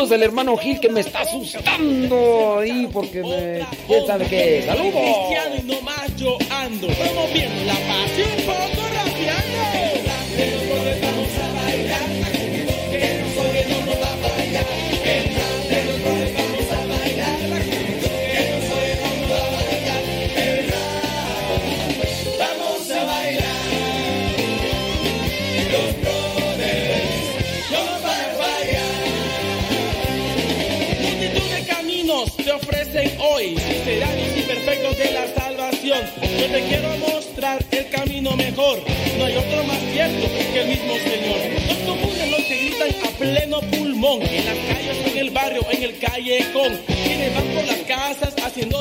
saludos del hermano Gil que me está asustando ahí porque me piensa de que. ¡Saludos! Cristiano y nomás yo ando. Vamos la pasión por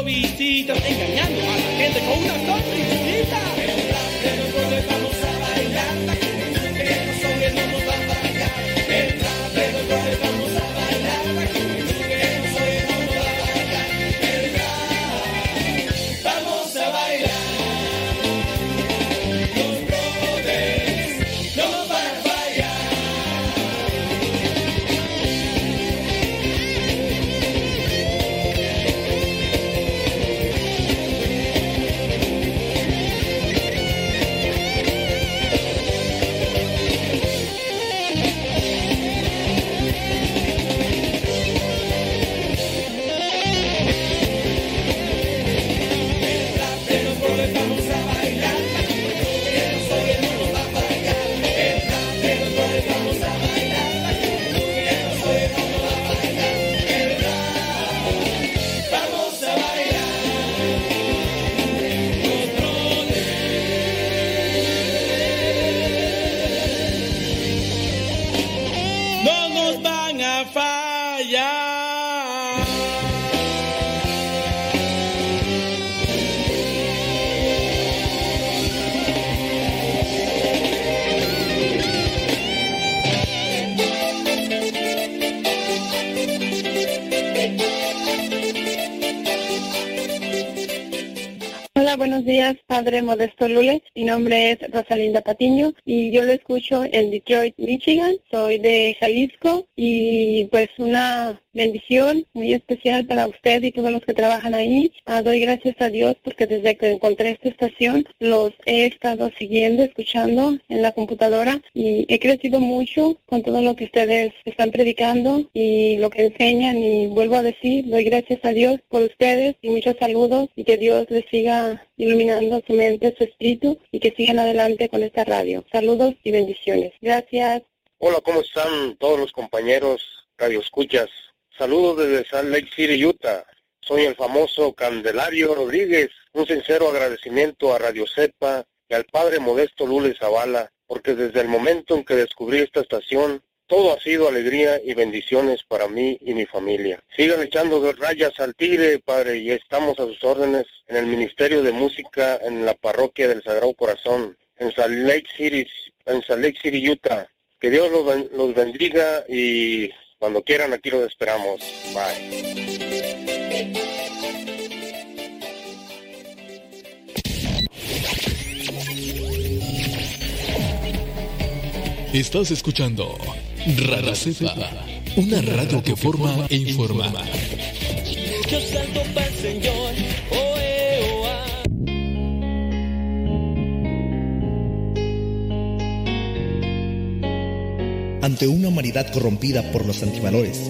visitas, engañando a la gente con una sonrisa. madre Modesto Lule nombre es Rosalinda Patiño y yo lo escucho en Detroit, Michigan. Soy de Jalisco y pues una bendición muy especial para usted y todos los que trabajan ahí. Ah, doy gracias a Dios porque desde que encontré esta estación los he estado siguiendo, escuchando en la computadora y he crecido mucho con todo lo que ustedes están predicando y lo que enseñan y vuelvo a decir, doy gracias a Dios por ustedes y muchos saludos y que Dios les siga iluminando su mente, su espíritu y que sigan adelante con esta radio. Saludos y bendiciones. Gracias. Hola, ¿cómo están todos los compañeros Radio Escuchas? Saludos desde Salt Lake City, Utah. Soy el famoso Candelario Rodríguez. Un sincero agradecimiento a Radio Cepa y al padre Modesto Lule Zavala, porque desde el momento en que descubrí esta estación todo ha sido alegría y bendiciones para mí y mi familia. Sigan echando rayas al tigre, Padre, y estamos a sus órdenes en el Ministerio de Música en la Parroquia del Sagrado Corazón, en Salt Lake City, en Salt Lake City Utah. Que Dios los, los bendiga y cuando quieran aquí los esperamos. Bye. Estás escuchando Radio Cepa, una radio que forma e informa. Yo salto para el Señor. Ante una humanidad corrompida por los antivalores,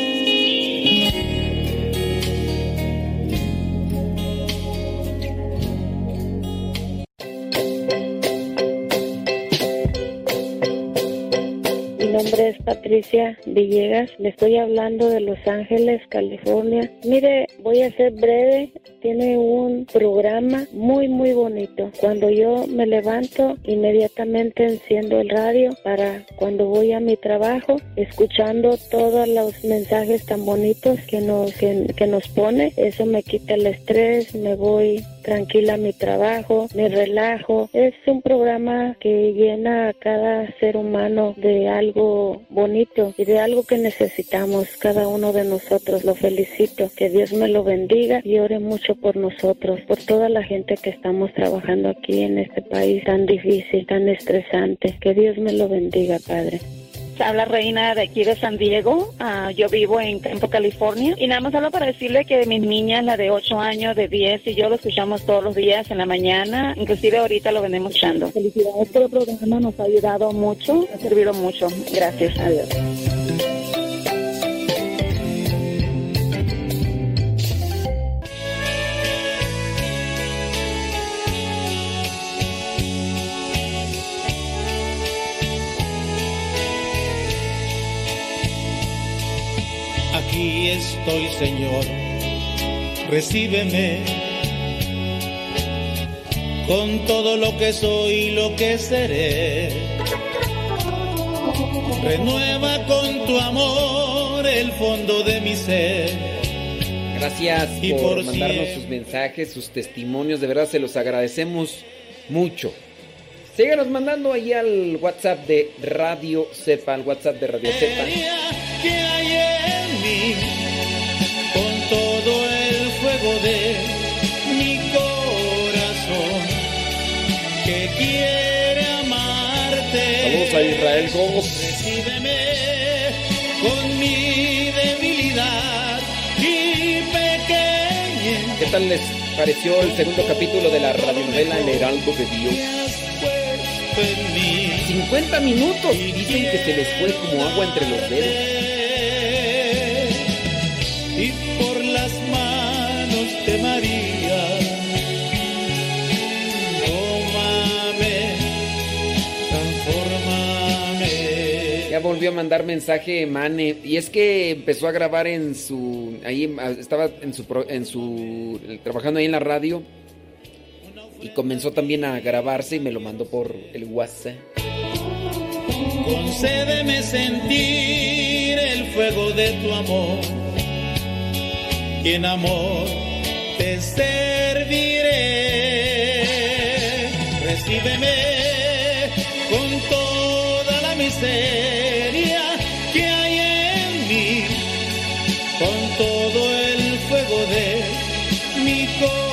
Patricia Villegas, le estoy hablando de Los Ángeles, California. Mire, voy a ser breve, tiene un programa muy muy bonito. Cuando yo me levanto, inmediatamente enciendo el radio para cuando voy a mi trabajo, escuchando todos los mensajes tan bonitos que nos, que, que nos pone. Eso me quita el estrés, me voy tranquila mi trabajo, me relajo. Es un programa que llena a cada ser humano de algo bonito y de algo que necesitamos cada uno de nosotros. Lo felicito, que Dios me lo bendiga y ore mucho por nosotros, por toda la gente que estamos trabajando aquí en este país tan difícil, tan estresante. Que Dios me lo bendiga, Padre. Habla Reina de aquí de San Diego. Ah, yo vivo en Tempo, California. Y nada más hablo para decirle que mis niñas, la de 8 años, de 10, y yo lo escuchamos todos los días en la mañana. Inclusive ahorita lo venimos escuchando. Felicidades por el programa, nos ha ayudado mucho, ha servido mucho. Gracias a estoy, Señor, recíbeme con todo lo que soy y lo que seré. Renueva con tu amor el fondo de mi ser. Gracias por, por mandarnos sus mensajes, sus testimonios, de verdad se los agradecemos mucho. Síganos mandando ahí al WhatsApp de Radio Cepa, al WhatsApp de Radio Cepa. Todo el fuego de mi corazón que quiere amarte. Saludos a Israel Gómez. Recíbeme con mi debilidad y pequeñez. ¿Qué tal les pareció el segundo capítulo de la radionovela El Heraldo de Dios? Puesto en mí 50 minutos. Dicen que se les fue como agua entre los dedos. Volvió a mandar mensaje Mane y es que empezó a grabar en su ahí ah, estaba en su en su trabajando ahí en la radio y comenzó también a grabarse y me lo mandó por el WhatsApp. Concédeme sentir el fuego de tu amor. Y en amor te serviré. Recíbeme con toda la miseria mi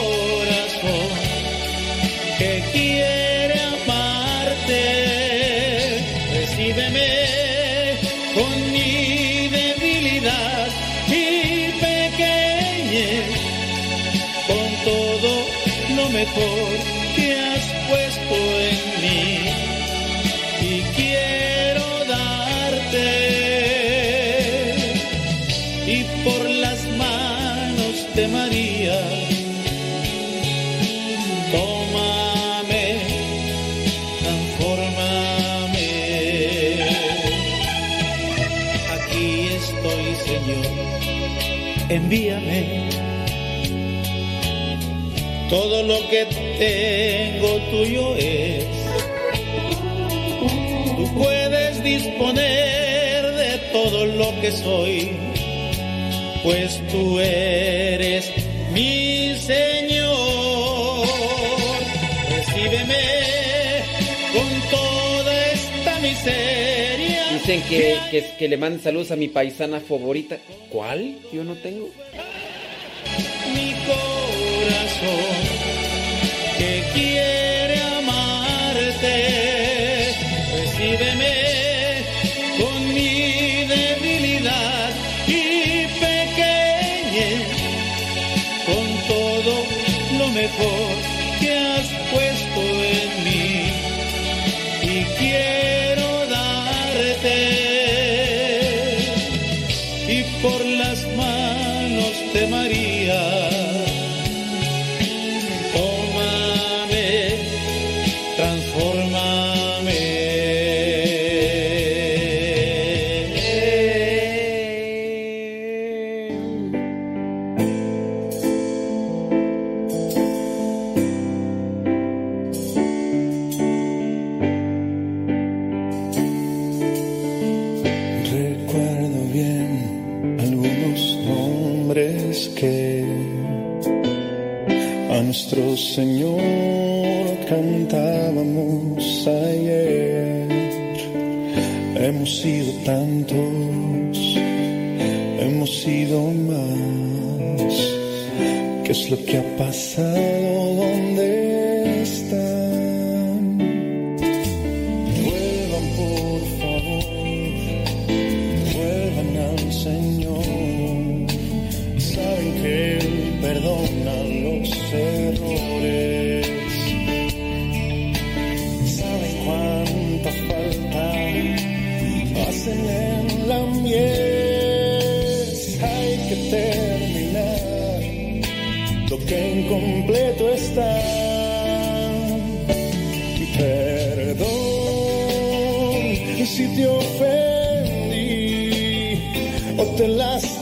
Todo lo que tengo tuyo es. Tú puedes disponer de todo lo que soy, pues tú eres mi Señor. Recíbeme con toda esta miseria. Dicen que, que, que le manden saludos a mi paisana favorita. ¿Cuál? Yo no tengo que quiere amarte. Recíbeme con mi debilidad y pequeñez, con todo lo mejor. ¿Qué es lo que ha pasado? the last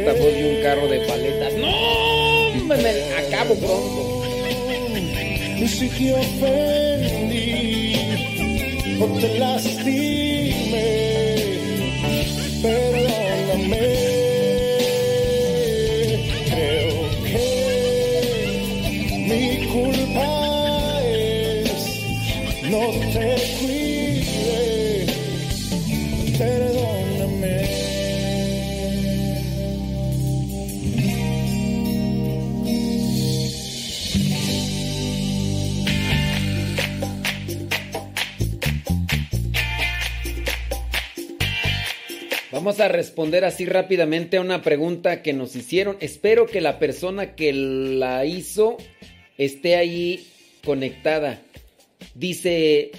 esta voz de un carro de paletas. ¡No! Me, me acabo pronto. Ni siquiera ofendí o te lastimé. Vamos a responder así rápidamente a una pregunta que nos hicieron. Espero que la persona que la hizo esté ahí conectada. Dice,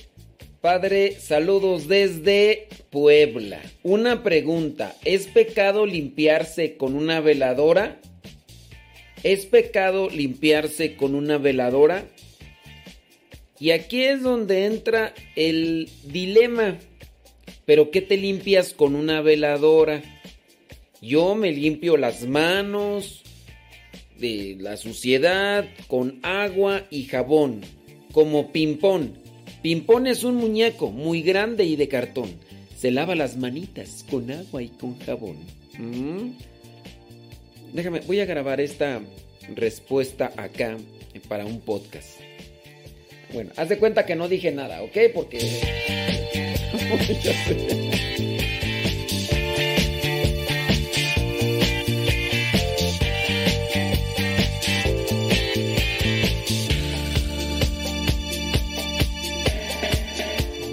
Padre, saludos desde Puebla. Una pregunta, ¿es pecado limpiarse con una veladora? ¿Es pecado limpiarse con una veladora? Y aquí es donde entra el dilema. ¿Pero qué te limpias con una veladora? Yo me limpio las manos de la suciedad con agua y jabón, como Pimpón. Pimpón es un muñeco muy grande y de cartón. Se lava las manitas con agua y con jabón. ¿Mm? Déjame, voy a grabar esta respuesta acá para un podcast. Bueno, haz de cuenta que no dije nada, ¿ok? Porque...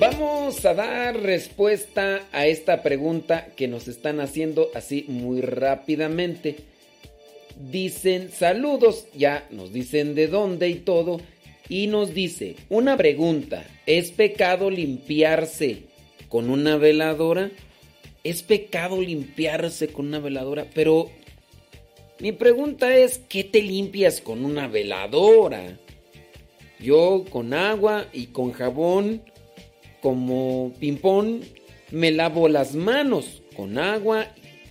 Vamos a dar respuesta a esta pregunta que nos están haciendo así muy rápidamente. Dicen saludos, ya nos dicen de dónde y todo. Y nos dice, una pregunta, ¿es pecado limpiarse con una veladora? ¿Es pecado limpiarse con una veladora? Pero mi pregunta es, ¿qué te limpias con una veladora? Yo con agua y con jabón, como ping-pong, me lavo las manos con agua,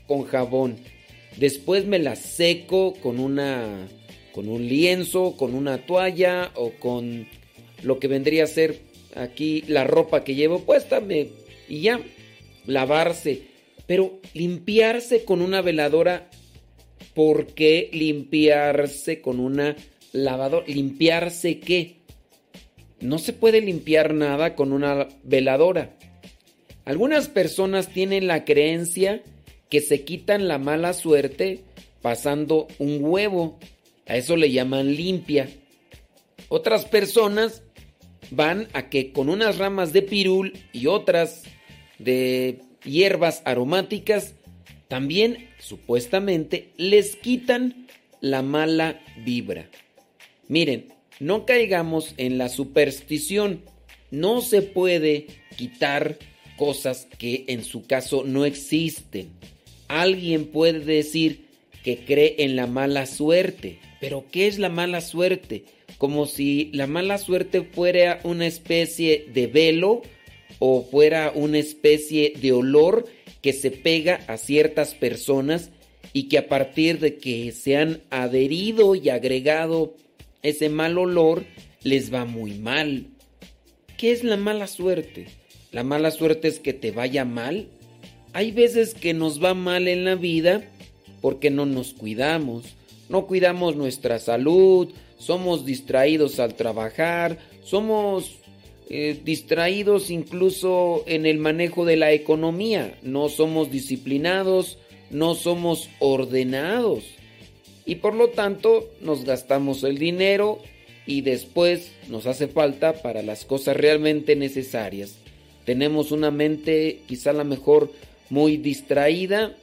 con jabón. Después me las seco con una con un lienzo, con una toalla o con lo que vendría a ser aquí la ropa que llevo puesta y ya lavarse. Pero limpiarse con una veladora, ¿por qué limpiarse con una lavadora? ¿Limpiarse qué? No se puede limpiar nada con una veladora. Algunas personas tienen la creencia que se quitan la mala suerte pasando un huevo a eso le llaman limpia. Otras personas van a que con unas ramas de pirul y otras de hierbas aromáticas también supuestamente les quitan la mala vibra. Miren, no caigamos en la superstición. No se puede quitar cosas que en su caso no existen. Alguien puede decir que cree en la mala suerte. Pero ¿qué es la mala suerte? Como si la mala suerte fuera una especie de velo o fuera una especie de olor que se pega a ciertas personas y que a partir de que se han adherido y agregado ese mal olor les va muy mal. ¿Qué es la mala suerte? La mala suerte es que te vaya mal. Hay veces que nos va mal en la vida porque no nos cuidamos no cuidamos nuestra salud, somos distraídos al trabajar, somos eh, distraídos incluso en el manejo de la economía, no somos disciplinados, no somos ordenados. Y por lo tanto nos gastamos el dinero y después nos hace falta para las cosas realmente necesarias. Tenemos una mente quizá la mejor muy distraída,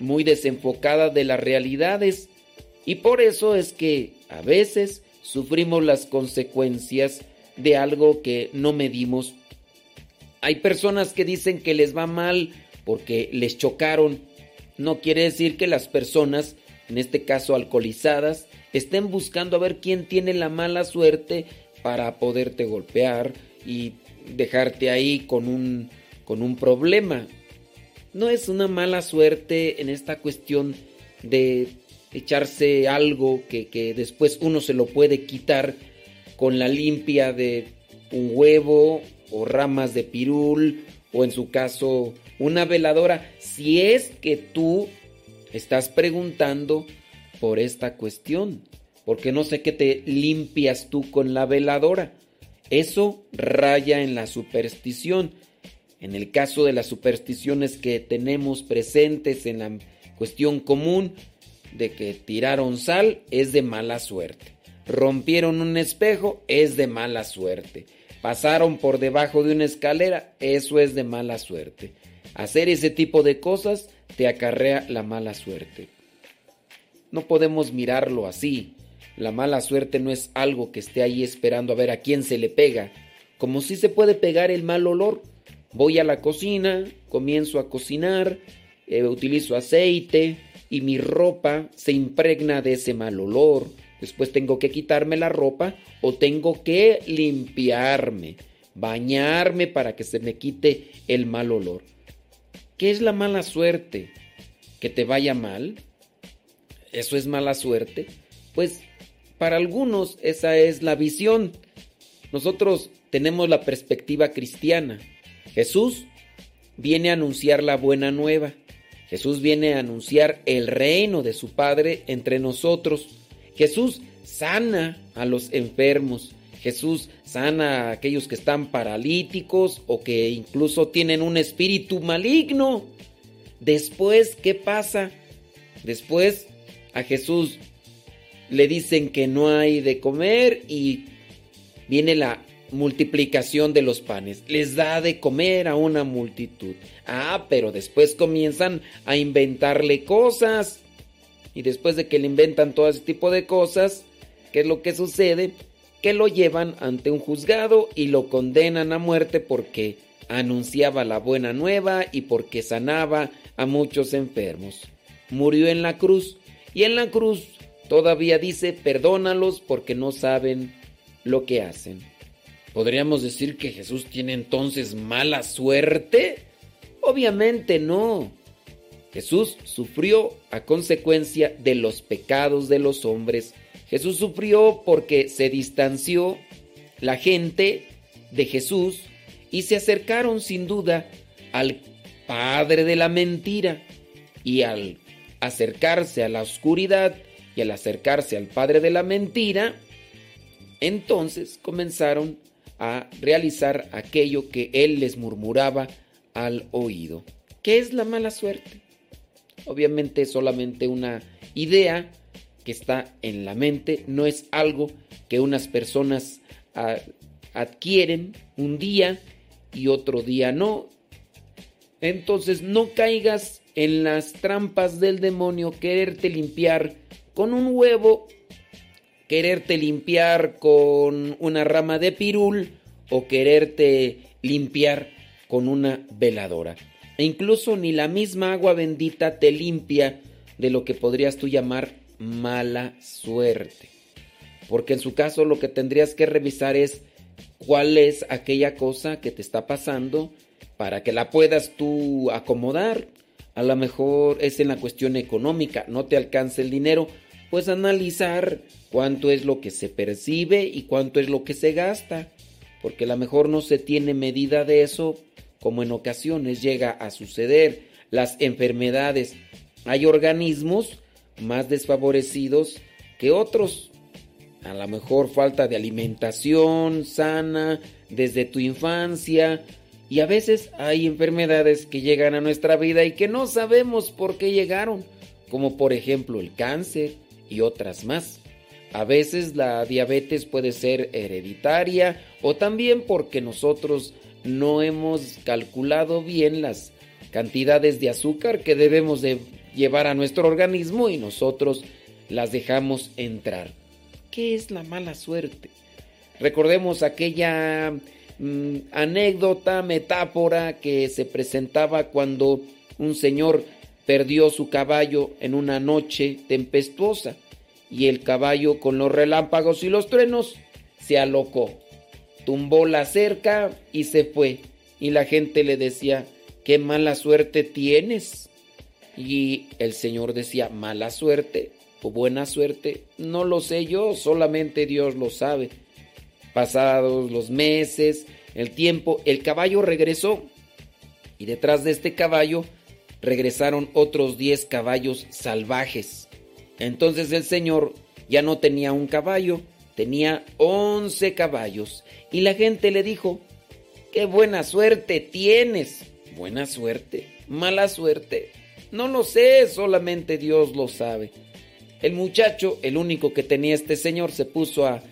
muy desenfocada de las realidades. Y por eso es que a veces sufrimos las consecuencias de algo que no medimos. Hay personas que dicen que les va mal porque les chocaron. No quiere decir que las personas, en este caso alcoholizadas, estén buscando a ver quién tiene la mala suerte para poderte golpear y dejarte ahí con un, con un problema. No es una mala suerte en esta cuestión de echarse algo que, después uno se lo puede quitar con la limpia de un huevo o ramas de pirul o en su caso una veladora, si es que tú estás preguntando por esta cuestión, porque no sé qué te limpias tú con la veladora. Eso raya en la superstición. En el caso de las supersticiones que tenemos presentes en la cuestión común, de que tiraron sal es de mala suerte. Rompieron un espejo es de mala suerte. Pasaron por debajo de una escalera, eso es de mala suerte. hacer ese tipo de cosas te acarrea la mala suerte. No podemos mirarlo así. La mala suerte no es algo que esté ahí esperando a ver a quién se le pega, como si se puede pegar el mal olor. Voy a la cocina, comienzo a cocinar, eh, utilizo aceite y mi ropa se impregna de ese mal olor. Después tengo que quitarme la ropa o tengo que limpiarme, bañarme para que se me quite el mal olor. ¿Qué es la mala suerte? ¿Que te vaya mal? ¿Eso es mala suerte? Pues para algunos esa es la visión. Nosotros tenemos la perspectiva cristiana. Jesús viene a anunciar la buena nueva. Jesús viene a anunciar el reino de su Padre entre nosotros. Jesús sana a los enfermos. Jesús sana a aquellos que están paralíticos o que incluso tienen un espíritu maligno. Después, ¿qué pasa? Después a Jesús le dicen que no hay de comer y viene la multiplicación de los panes. Les da de comer a una multitud. Ah, pero después comienzan a inventarle cosas. Y después de que le inventan todo ese tipo de cosas, ¿qué es lo que sucede? que lo llevan ante un juzgado y lo condenan a muerte porque anunciaba la buena nueva y porque sanaba a muchos enfermos. Murió en la cruz y en la cruz todavía dice, perdónalos porque no saben lo que hacen. ¿Podríamos decir que Jesús tiene entonces mala suerte? Obviamente no. Jesús sufrió a consecuencia de los pecados de los hombres Jesús sufrió porque se distanció la gente de Jesús y se acercaron sin duda al padre de la mentira. Y al acercarse a la oscuridad y al acercarse al padre de la mentira, entonces comenzaron a realizar aquello que él les murmuraba al oído. ¿Qué es la mala suerte? Obviamente solamente una idea que está en la mente, no es algo que unas personas adquieren un día y otro día no. Entonces no caigas en las trampas del demonio, quererte limpiar con un huevo, quererte limpiar con una rama de pirul o quererte limpiar con una veladora. E incluso ni la misma agua bendita te limpia de lo que podrías tú llamar mala suerte. Porque en su caso lo que tendrías que revisar es cuál es aquella cosa que te está pasando para que la puedas tú acomodar. A lo mejor es en la cuestión económica, no te alcanza el dinero, pues analizar cuánto es lo que se percibe y cuánto es lo que se gasta, porque a lo mejor no se tiene medida de eso, como en ocasiones llega a suceder. Las enfermedades, hay organismos más desfavorecidos que otros. A lo mejor falta de alimentación sana desde tu infancia. Y a veces hay enfermedades que llegan a nuestra vida y que no sabemos por qué llegaron, como por ejemplo el cáncer y otras más. A veces la diabetes puede ser hereditaria o también porque nosotros no hemos calculado bien las cantidades de azúcar que debemos de llevar a nuestro organismo y nosotros las dejamos entrar. ¿Qué es la mala suerte? Recordemos aquella mm, anécdota, metáfora que se presentaba cuando un señor perdió su caballo en una noche tempestuosa y el caballo con los relámpagos y los truenos se alocó, tumbó la cerca y se fue y la gente le decía, qué mala suerte tienes. Y el Señor decía, mala suerte o buena suerte, no lo sé yo, solamente Dios lo sabe. Pasados los meses, el tiempo, el caballo regresó y detrás de este caballo regresaron otros 10 caballos salvajes. Entonces el Señor ya no tenía un caballo, tenía 11 caballos y la gente le dijo, qué buena suerte tienes. Buena suerte, mala suerte, no lo sé, solamente Dios lo sabe. El muchacho, el único que tenía este señor, se puso a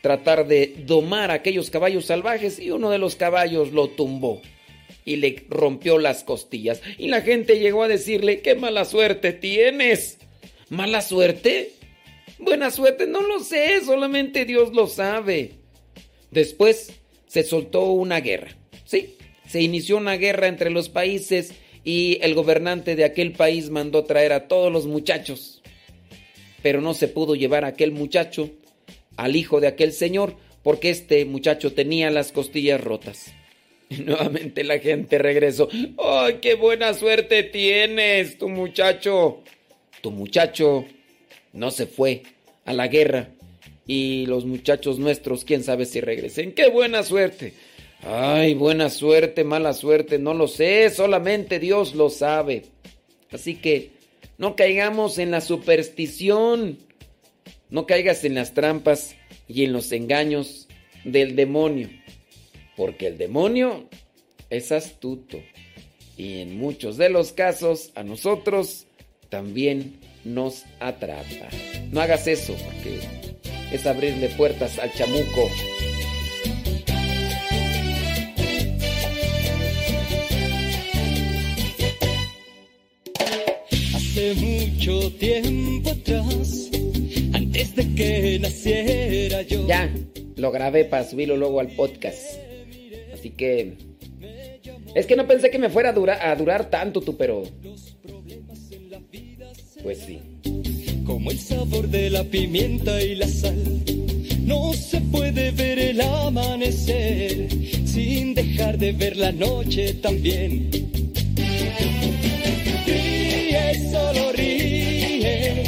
tratar de domar a aquellos caballos salvajes y uno de los caballos lo tumbó. y le rompió las costillas. Y la gente llegó a decirle, qué mala suerte tienes. ¿Mala suerte? Buena suerte, no lo sé, solamente Dios lo sabe. Después se soltó una guerra. Sí, se inició una guerra entre los países y el gobernante de aquel país mandó traer a todos los muchachos. Pero no se pudo llevar a aquel muchacho, al hijo de aquel señor, porque este muchacho tenía las costillas rotas. Y nuevamente la gente regresó. ¡Ay, qué buena suerte tienes, tu muchacho! Tu muchacho no se fue a la guerra. Y los muchachos nuestros, quién sabe si regresen. ¡Qué buena suerte! Ay, buena suerte, mala suerte, no lo sé, solamente Dios lo sabe. Así que no caigamos en la superstición, no caigas en las trampas y en los engaños del demonio. Porque el demonio es astuto. Y en muchos de los casos a nosotros también nos atrapa. No hagas eso porque es abrirle puertas al chamuco. Hace mucho tiempo atrás, antes de que naciera yo. Ya, lo grabé para subirlo luego al podcast. Así que... Es que no pensé que me fuera a, a durar tanto tú, pero... Pues sí. Como el sabor de la pimienta y la sal. No se puede ver el amanecer sin dejar de ver la noche también. Ríe, solo ríe.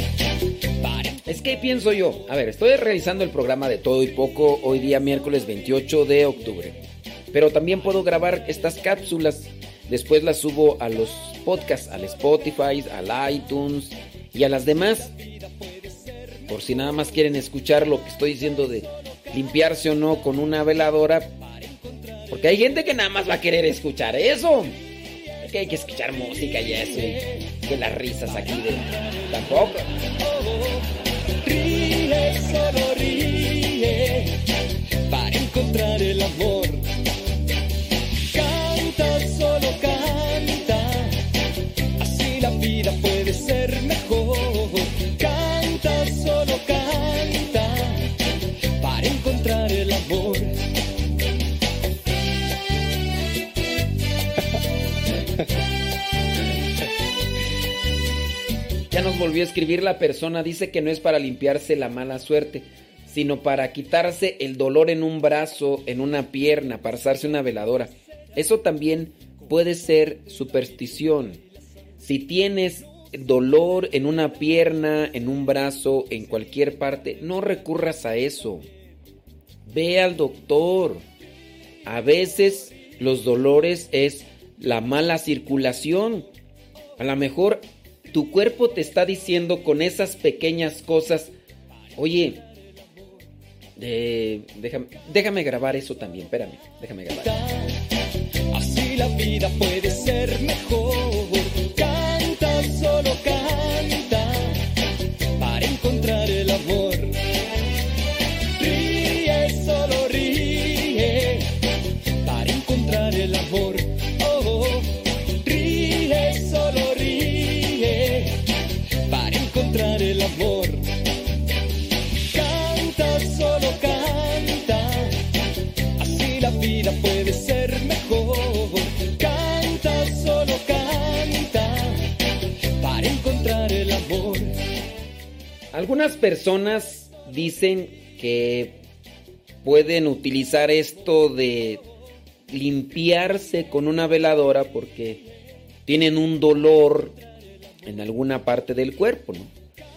Es que pienso yo, a ver, estoy realizando el programa de todo y poco hoy día miércoles 28 de octubre. Pero también puedo grabar estas cápsulas. Después las subo a los podcasts, al Spotify, al iTunes y a las demás. Por si nada más quieren escuchar lo que estoy diciendo de limpiarse o no con una veladora. Porque hay gente que nada más va a querer escuchar eso. Que hay que escuchar música y eso. Y que las risas aquí de... Tampoco. Para encontrar el amor. Canta, solo canta, así la vida puede ser mejor. Canta, solo canta para encontrar el amor. Ya nos volvió a escribir la persona, dice que no es para limpiarse la mala suerte, sino para quitarse el dolor en un brazo, en una pierna, para una veladora. Eso también puede ser superstición. Si tienes dolor en una pierna, en un brazo, en cualquier parte, no recurras a eso. Ve al doctor. A veces los dolores es la mala circulación. A lo mejor tu cuerpo te está diciendo con esas pequeñas cosas, oye, eh, déjame, déjame grabar eso también, espérame, déjame grabar. Vida puede ser mejor. Canta, solo canta para encontrar el amor. Algunas personas dicen que pueden utilizar esto de limpiarse con una veladora porque tienen un dolor en alguna parte del cuerpo, ¿no?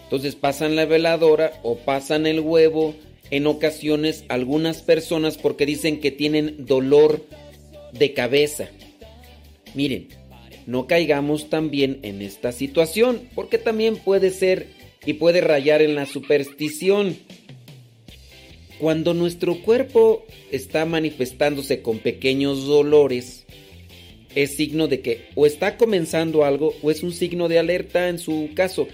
Entonces pasan la veladora o pasan el huevo en ocasiones algunas personas porque dicen que tienen dolor de cabeza. Miren, no caigamos también en esta situación porque también puede ser y puede rayar en la superstición. Cuando nuestro cuerpo está manifestándose con pequeños dolores, es signo de que o está comenzando algo o es un signo de alerta en su caso.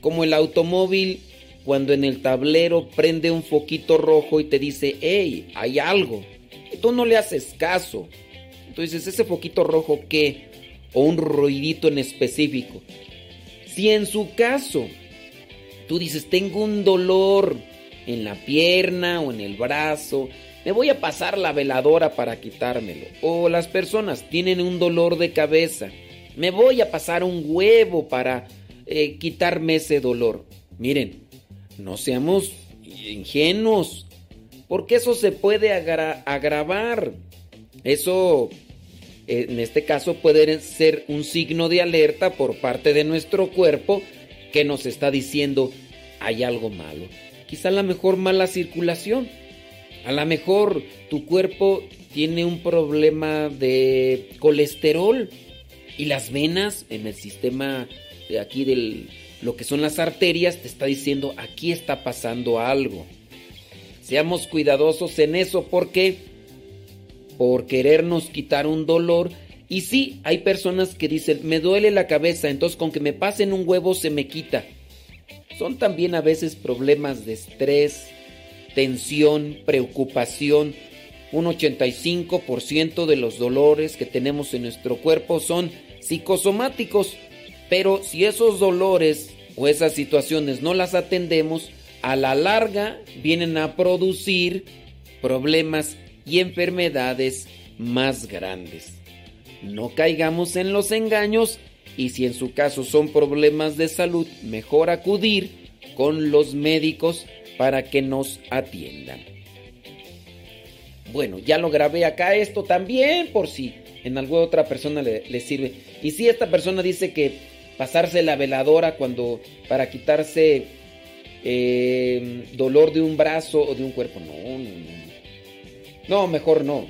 Como el automóvil cuando en el tablero prende un foquito rojo y te dice, hey, hay algo. Tú no le haces caso. Entonces, ese foquito rojo qué? O un ruidito en específico. Si en su caso tú dices, tengo un dolor en la pierna o en el brazo, me voy a pasar la veladora para quitármelo. O las personas tienen un dolor de cabeza, me voy a pasar un huevo para eh, quitarme ese dolor. Miren, no seamos ingenuos, porque eso se puede agravar. Eso, en este caso, puede ser un signo de alerta por parte de nuestro cuerpo que nos está diciendo hay algo malo. Quizá a lo mejor mala circulación. A lo mejor tu cuerpo tiene un problema de colesterol y las venas en el sistema de aquí del lo que son las arterias te está diciendo aquí está pasando algo. Seamos cuidadosos en eso porque por querernos quitar un dolor y sí, hay personas que dicen, "Me duele la cabeza, entonces con que me pasen un huevo se me quita." Son también a veces problemas de estrés, tensión, preocupación. Un 85% de los dolores que tenemos en nuestro cuerpo son psicosomáticos, pero si esos dolores o esas situaciones no las atendemos, a la larga vienen a producir problemas y enfermedades más grandes. No caigamos en los engaños y si en su caso son problemas de salud, mejor acudir con los médicos para que nos atiendan. Bueno, ya lo grabé acá esto también por si en alguna otra persona le, sirve. Y si esta persona dice que pasarse la veladora cuando para quitarse eh, dolor de un brazo o de un cuerpo, no, no, no. No, mejor no.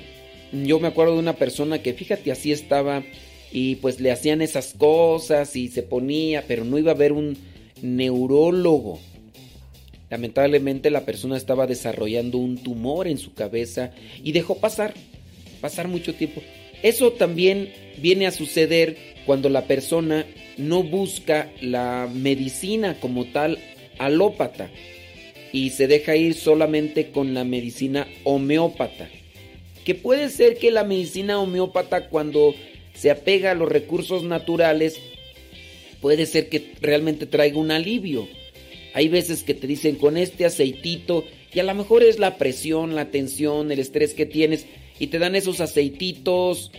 Yo me acuerdo de una persona que fíjate así estaba y pues le hacían esas cosas y se ponía, pero no iba a haber un neurólogo. Lamentablemente la persona estaba desarrollando un tumor en su cabeza y dejó pasar, pasar mucho tiempo. Eso también viene a suceder cuando la persona no busca la medicina como tal alópata y se deja ir solamente con la medicina homeópata. Que puede ser que la medicina homeópata cuando se apega a los recursos naturales, puede ser que realmente traiga un alivio. Hay veces que te dicen con este aceitito, y a lo mejor es la presión, la tensión, el estrés que tienes, y te dan esos aceititos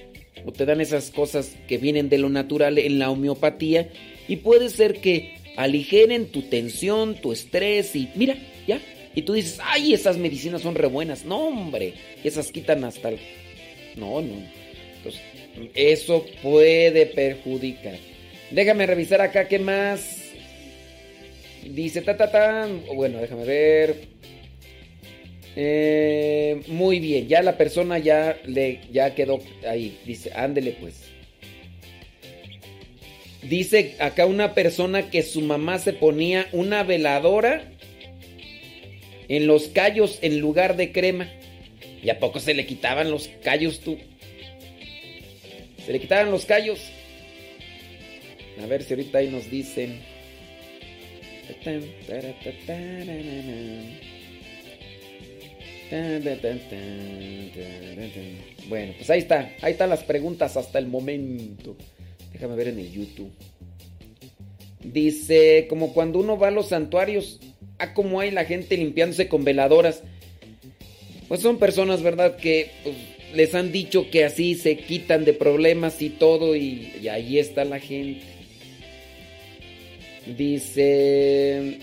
o te dan esas cosas que vienen de lo natural en la homeopatía, y puede ser que aligeren tu tensión, tu estrés, y mira, ya. Y tú dices, ay, esas medicinas son re buenas. No, hombre, esas quitan hasta el... No, no. Entonces, eso puede perjudicar. Déjame revisar acá qué más. Dice ta ta ta. Bueno, déjame ver. Eh, muy bien, ya la persona ya le ya quedó ahí. Dice, ándele pues. Dice acá una persona que su mamá se ponía una veladora en los callos en lugar de crema. ¿Y a poco se le quitaban los callos tú? Se le quitaron los callos. A ver si ahorita ahí nos dicen. Bueno, pues ahí está. Ahí están las preguntas hasta el momento. Déjame ver en el YouTube. Dice, como cuando uno va a los santuarios, a como hay la gente limpiándose con veladoras. Pues son personas, ¿verdad? Que pues, les han dicho que así se quitan de problemas y todo y, ahí está la gente. Dice...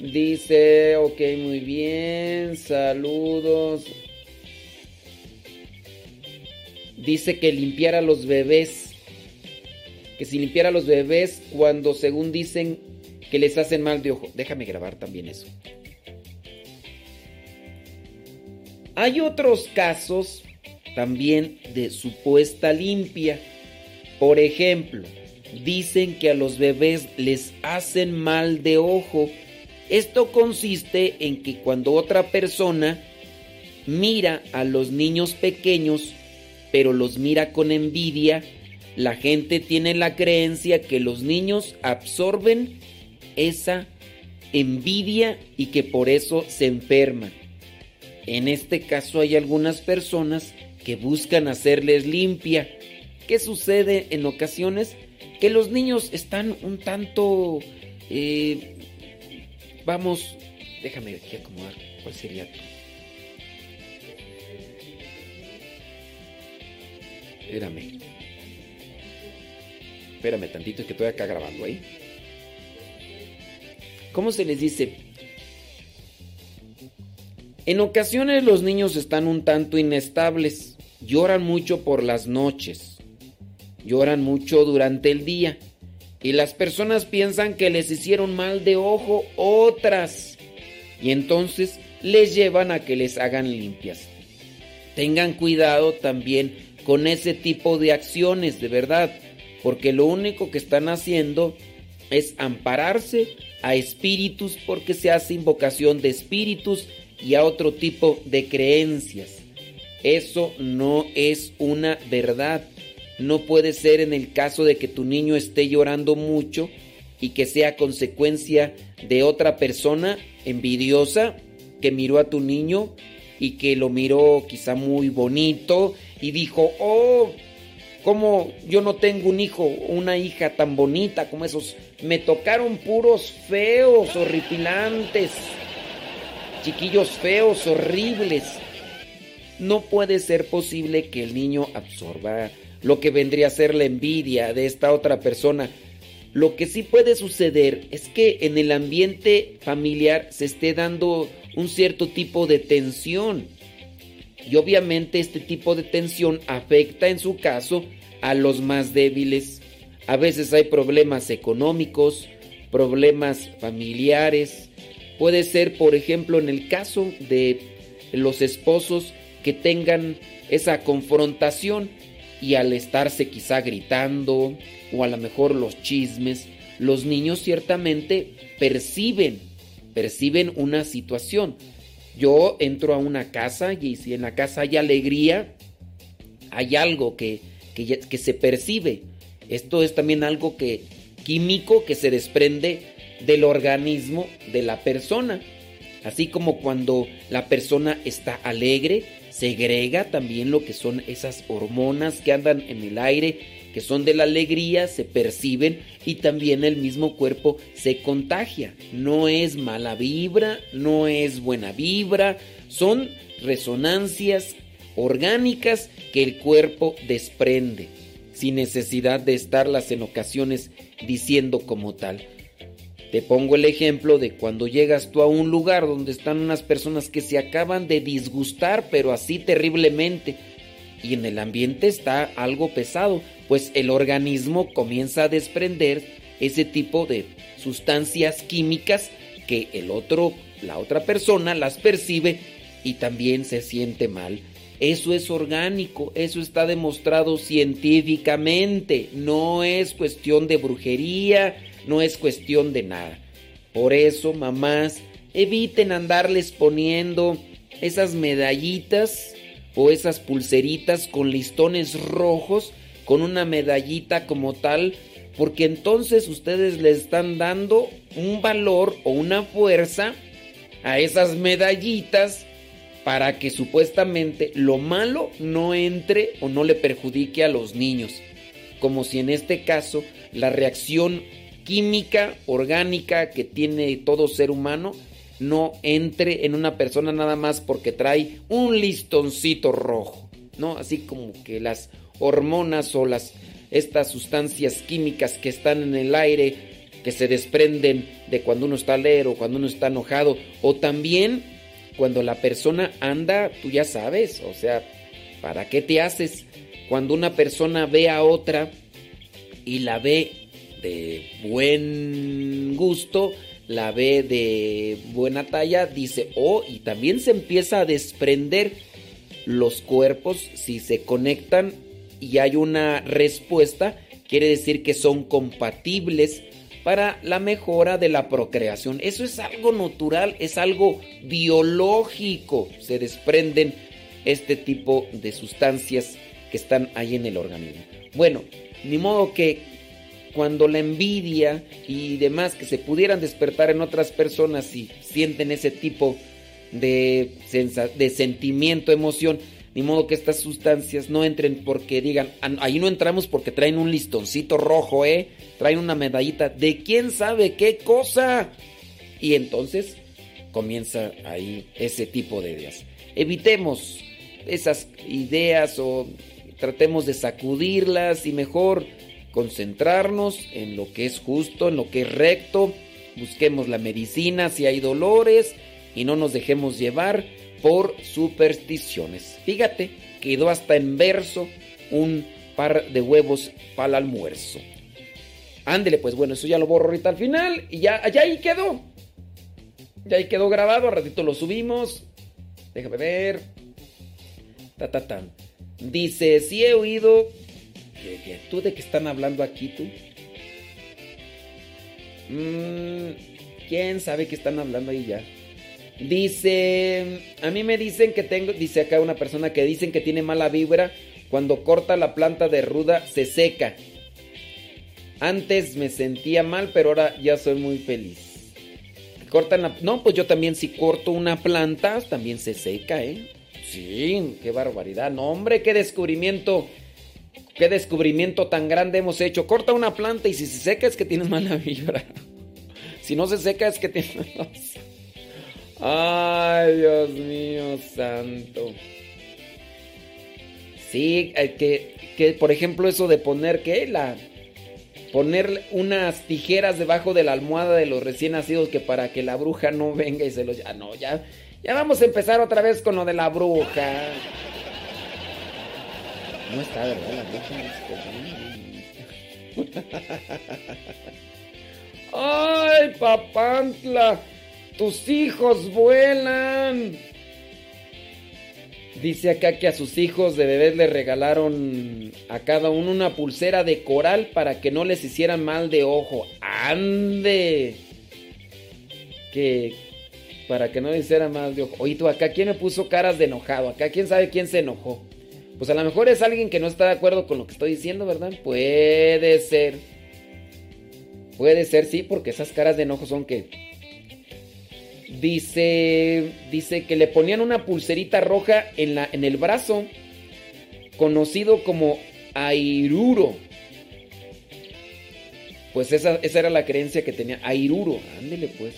Dice, ok, muy bien, saludos. Dice que limpiara a los bebés. Que si limpiara a los bebés cuando según dicen que les hacen mal de ojo. Déjame grabar también eso. Hay otros casos también de supuesta limpia. Por ejemplo, dicen que a los bebés les hacen mal de ojo. Esto consiste en que cuando otra persona mira a los niños pequeños, pero los mira con envidia, la gente tiene la creencia que los niños absorben esa envidia y que por eso se enferman. En este caso hay algunas personas que buscan hacerles limpia. ¿Qué sucede en ocasiones? Que los niños están un tanto... Eh, vamos, déjame aquí acomodar cuál sería Espérame. Espérame tantito, es que estoy acá grabando ahí. ¿Cómo se les dice? En ocasiones los niños están un tanto inestables, lloran mucho por las noches, lloran mucho durante el día y las personas piensan que les hicieron mal de ojo otras y entonces les llevan a que les hagan limpias. Tengan cuidado también con ese tipo de acciones, de verdad porque lo único que están haciendo es ampararse a espíritus porque se hace invocación de espíritus y a otro tipo de creencias. Eso no es una verdad. No puede ser en el caso de que tu niño esté llorando mucho y que sea consecuencia de otra persona envidiosa que miró a tu niño y que lo miró quizá muy bonito y dijo, oh, como yo no tengo un hijo, una hija tan bonita como esos. Me tocaron puros feos, horripilantes. Chiquillos feos, horribles. No puede ser posible que el niño absorba lo que vendría a ser la envidia de esta otra persona. Lo que sí puede suceder es que en el ambiente familiar se esté dando un cierto tipo de tensión y obviamente este tipo de tensión afecta en su caso a los más débiles. A veces hay problemas económicos, problemas familiares. Puede ser, por ejemplo, en el caso de los esposos que tengan esa confrontación y al estarse quizá gritando o a lo mejor los chismes, los niños ciertamente perciben, perciben una situación. Yo entro a una casa y si en la casa hay alegría, hay algo que, que, se percibe. Esto es también algo que químico que se desprende del organismo de la persona. Así como cuando la persona está alegre, segrega también lo que son esas hormonas que andan en el aire que son de la alegría, se perciben y también el mismo cuerpo se contagia. No es mala vibra, no es buena vibra, son resonancias orgánicas que el cuerpo desprende, sin necesidad de estarlas en ocasiones diciendo como tal. Te pongo el ejemplo de cuando llegas tú a un lugar donde están unas personas que se acaban de disgustar, pero así terriblemente, y en el ambiente está algo pesado, pues el organismo comienza a desprender ese tipo de sustancias químicas que el otro, la otra persona las percibe y también se siente mal. Eso es orgánico, eso está demostrado científicamente, no es cuestión de brujería, no es cuestión de nada. Por eso, mamás, eviten andarles poniendo esas medallitas o esas pulseritas con listones rojos con una medallita como tal, porque entonces ustedes le están dando un valor o una fuerza a esas medallitas para que supuestamente lo malo no entre o no le perjudique a los niños. Como si en este caso la reacción química, orgánica que tiene todo ser humano no entre en una persona nada más porque trae un listoncito rojo, ¿no? Así como que las hormonas o las estas sustancias químicas que están en el aire que se desprenden de cuando uno está alegre o cuando uno está enojado o también cuando la persona anda, tú ya sabes, o sea, ¿para qué te haces cuando una persona ve a otra y la ve de buen gusto, la ve de buena talla, dice, oh, y también se empieza a desprender los cuerpos si se conectan y hay una respuesta, quiere decir que son compatibles para la mejora de la procreación. Eso es algo natural, es algo biológico. Se desprenden este tipo de sustancias que están ahí en el organismo. Bueno, ni modo que cuando la envidia y demás que se pudieran despertar en otras personas y sienten ese tipo de, de sentimiento, emoción. Ni modo que estas sustancias no entren porque digan, ah, ahí no entramos porque traen un listoncito rojo, ¿eh? Traen una medallita de quién sabe qué cosa. Y entonces comienza ahí ese tipo de ideas. Evitemos esas ideas o tratemos de sacudirlas y mejor concentrarnos en lo que es justo, en lo que es recto. Busquemos la medicina si hay dolores y no nos dejemos llevar por supersticiones. Fíjate, quedó hasta en verso un par de huevos para el almuerzo. Ándele, pues bueno, eso ya lo borro ahorita al final y ya, ahí quedó. Ya ahí quedó grabado, al ratito lo subimos. Déjame ver. Ta, ta, ta. Dice, sí he oído... ¿Tú de qué están hablando aquí tú? Mm, ¿Quién sabe qué están hablando ahí ya? Dice, a mí me dicen que tengo, dice acá una persona que dicen que tiene mala vibra cuando corta la planta de ruda se seca. Antes me sentía mal, pero ahora ya soy muy feliz. Cortan la, no, pues yo también si corto una planta también se seca, ¿eh? Sí, qué barbaridad. No, hombre, qué descubrimiento. Qué descubrimiento tan grande hemos hecho. Corta una planta y si se seca es que tienes mala vibra. Si no se seca es que tienes Ay, Dios mío, santo. Sí, eh, que, que por ejemplo eso de poner, ¿qué? La, poner unas tijeras debajo de la almohada de los recién nacidos que para que la bruja no venga y se los... Ya no, ya, ya vamos a empezar otra vez con lo de la bruja. No está, ¿verdad? La bruja ¡Ay, papantla! tus hijos vuelan. Dice acá que a sus hijos de bebés le regalaron a cada uno una pulsera de coral para que no les hicieran mal de ojo. ¡Ande! Que para que no les hicieran mal de ojo. Oye, tú acá, ¿quién me puso caras de enojado? Acá, ¿quién sabe quién se enojó? Pues a lo mejor es alguien que no está de acuerdo con lo que estoy diciendo, ¿verdad? Puede ser. Puede ser, sí, porque esas caras de enojo son que Dice, dice que le ponían una pulserita roja en, la, en el brazo, conocido como Airuro. Pues esa, esa era la creencia que tenía. Airuro, ándele pues.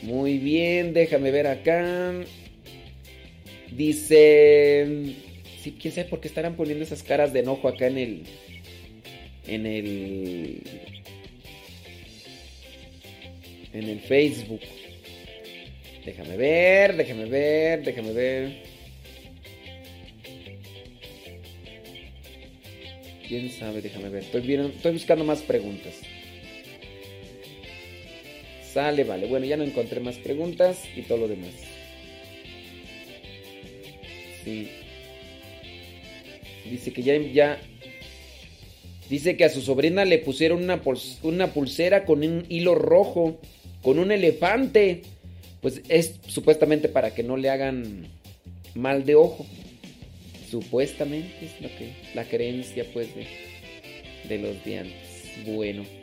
Muy bien, déjame ver acá. Dice, quién sabe por qué estarán poniendo esas caras de enojo acá en el, en el, en el Facebook. Déjame ver, déjame ver, déjame ver. ¿Quién sabe? Déjame ver. Estoy, estoy buscando más preguntas. Sale, vale. Bueno, ya no encontré más preguntas y todo lo demás. Sí. Dice que ya, Dice que a su sobrina le pusieron una, una, pulsera con un hilo rojo, con un elefante pues es supuestamente para que no le hagan mal de ojo. Supuestamente es lo que la creencia pues de, de los dientes. Bueno.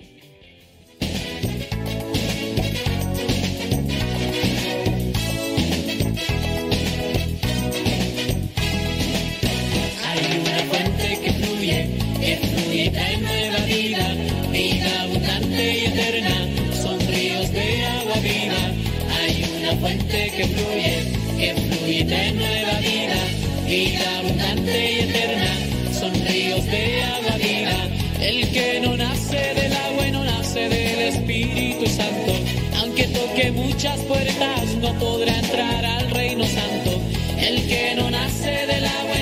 En nueva vida, vida abundante y eterna, son ríos de agua viva. Una fuente que fluye, que fluye de nueva vida, vida abundante y eterna, son ríos de agua viva. El que no nace del agua y no nace del Espíritu Santo, aunque toque muchas puertas, no podrá entrar al reino santo. El que no nace del agua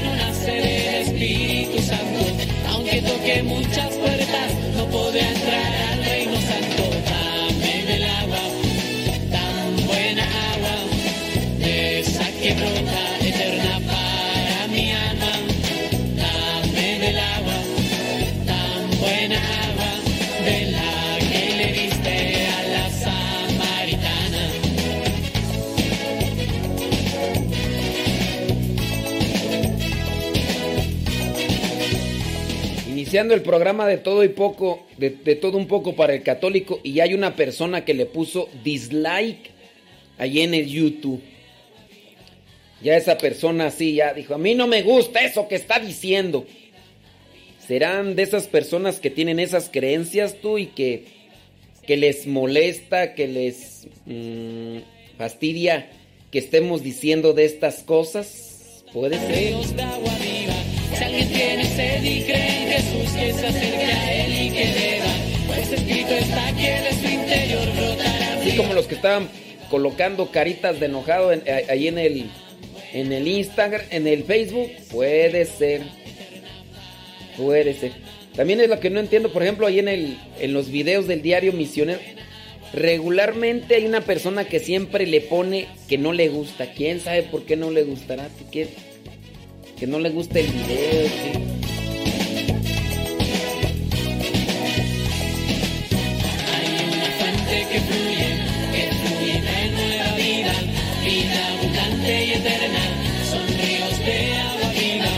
toque muchas puertas, no podrá entrar El programa de todo y poco, de, todo un poco para el católico, y hay una persona que le puso dislike ahí en el YouTube. Ya esa persona así ya dijo, a mí no me gusta eso que está diciendo. ¿Serán de esas personas que tienen esas creencias tú y que, que les molesta, que les mm, fastidia que estemos diciendo de estas cosas? Puede ser. Si alguien tiene sed y cree en Jesús, que se acerque a Él y que. Pues escrito está que de su interior brotará Así como los que estaban colocando caritas de enojado en- ahí en el, en el Instagram, en el Facebook. Puede ser. Puede ser. También es lo que no entiendo, por ejemplo, ahí en, el, en los videos del diario Misionero. Regularmente hay una persona que siempre le pone que no le gusta. ¿Quién sabe por qué no le gustará? ¿Qué? Que no le gusta el video. fuente que fluye, que fluye de nueva vida, vida abundante y eterna, son ríos de agua viva.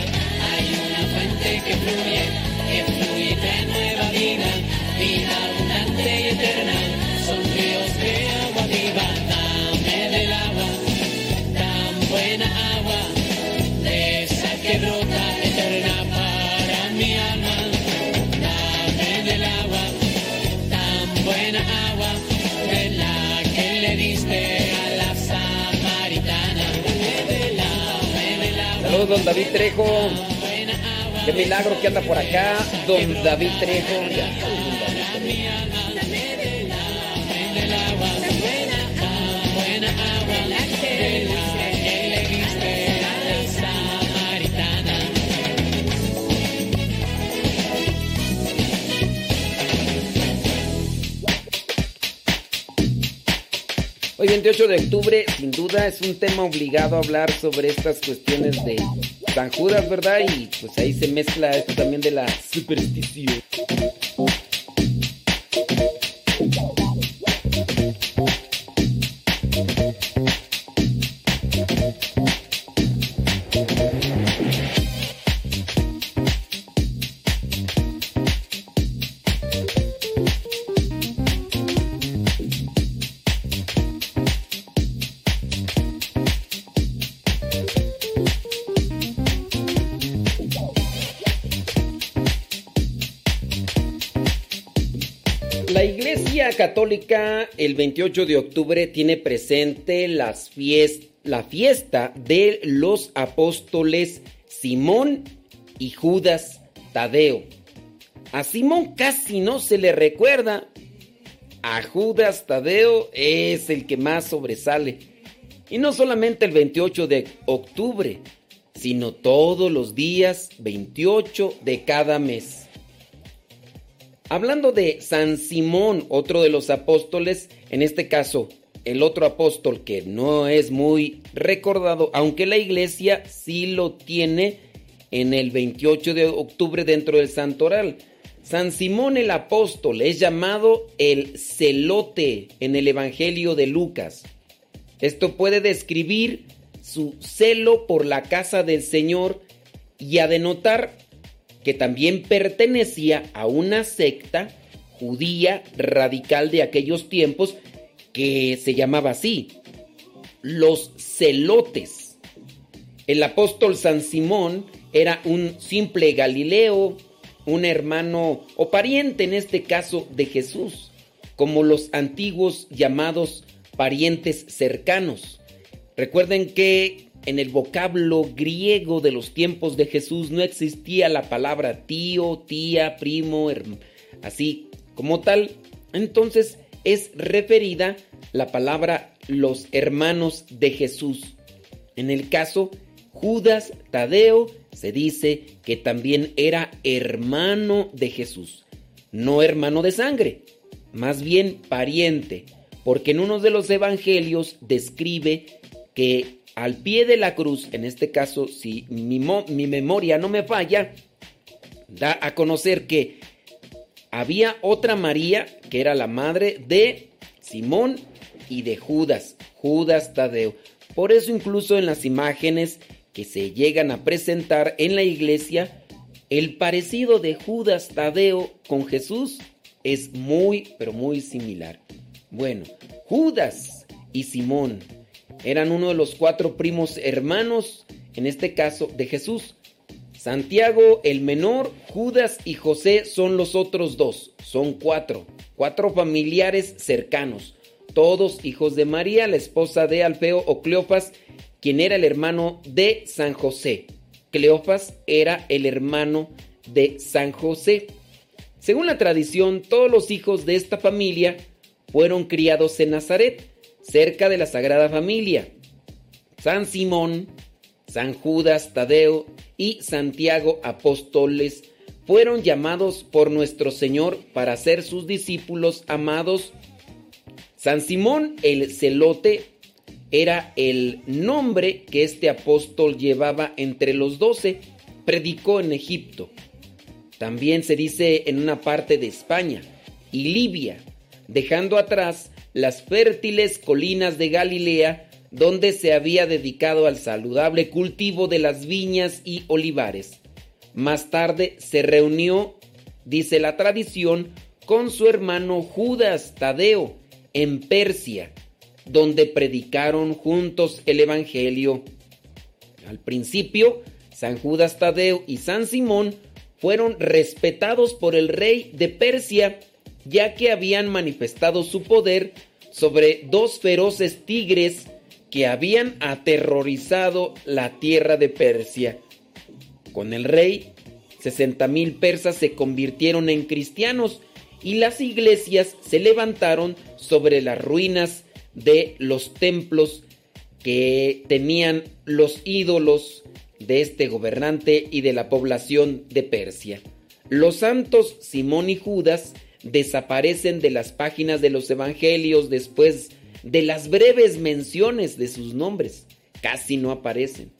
Hay una fuente que que fluye Don David Trejo. Qué milagro que anda por acá, don David Trejo. Ya, Bebe el Hoy 28 de octubre, sin duda es un tema obligado a hablar sobre estas cuestiones de San Judas, ¿verdad? Y pues ahí se mezcla esto también de la superstición. Católica el 28 de octubre tiene presente las fies- la fiesta de los apóstoles Simón y Judas Tadeo. A Simón casi no se le recuerda. A Judas Tadeo es el que más sobresale. Y no solamente el 28 de octubre, sino todos los días 28 de cada mes. Hablando de San Simón, otro de los apóstoles, en este caso el otro apóstol que no es muy recordado, aunque la iglesia sí lo tiene en el 28 de octubre dentro del santoral. San Simón el apóstol es llamado el celote en el Evangelio de Lucas. Esto puede describir su celo por la casa del Señor y a denotar que también pertenecía a una secta judía radical de aquellos tiempos que se llamaba así, los celotes. El apóstol San Simón era un simple Galileo, un hermano o pariente en este caso de Jesús, como los antiguos llamados parientes cercanos. Recuerden que en el vocablo griego de los tiempos de Jesús no existía la palabra tío, tía, primo, así como tal. Entonces es referida la palabra los hermanos de Jesús. En el caso Judas Tadeo se dice que también era hermano de Jesús, no hermano de sangre, más bien pariente, porque en uno de los evangelios describe que al pie de la cruz, en este caso, si mi, mi memoria no me falla, da a conocer que había otra María que era la madre de Simón y de Judas, Judas Tadeo. Por eso incluso en las imágenes que se llegan a presentar en la iglesia, el parecido de Judas Tadeo con Jesús es muy, pero muy similar. Bueno, Judas y Simón, eran uno de los cuatro primos hermanos, en este caso de Jesús. Santiago el menor, Judas y José son los otros dos, son cuatro, cuatro familiares cercanos, todos hijos de María, la esposa de Alfeo o Cleofas, quien era el hermano de San José. Cleofas era el hermano de San José. Según la tradición, todos los hijos de esta familia fueron criados en Nazaret, cerca de la Sagrada Familia. San Simón, San Judas Tadeo y Santiago apóstoles fueron llamados por nuestro Señor para ser sus discípulos amados. San Simón el celote era el nombre que este apóstol llevaba entre los doce. Predicó en Egipto. También se dice en una parte de España y Libia, dejando atrás las fértiles colinas de Galilea, donde se había dedicado al saludable cultivo de las viñas y olivares. Más tarde se reunió, dice la tradición, con su hermano Judas Tadeo en Persia, donde predicaron juntos el Evangelio. Al principio, San Judas Tadeo y San Simón fueron respetados por el rey de Persia, ya que habían manifestado su poder sobre dos feroces tigres que habían aterrorizado la tierra de Persia. Con el rey, 60.000 persas se convirtieron en cristianos y las iglesias se levantaron sobre las ruinas de los templos que tenían los ídolos de este gobernante y de la población de Persia. Los santos Simón y Judas desaparecen de las páginas de los evangelios después de las breves menciones de sus nombres. Casi no aparecen.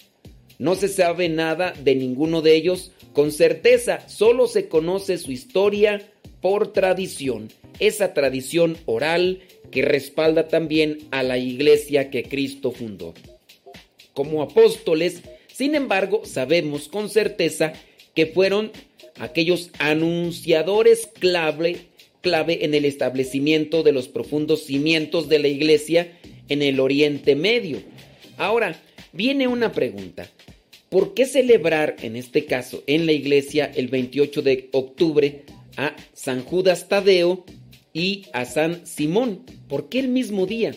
No se sabe nada de ninguno de ellos con certeza, solo se conoce su historia por tradición, esa tradición oral que respalda también a la iglesia que Cristo fundó. Como apóstoles, sin embargo, sabemos con certeza que fueron aquellos anunciadores clave, clave en el establecimiento de los profundos cimientos de la iglesia en el Oriente Medio. Ahora, viene una pregunta. ¿Por qué celebrar, en este caso, en la iglesia el 28 de octubre a San Judas Tadeo y a San Simón? ¿Por qué el mismo día?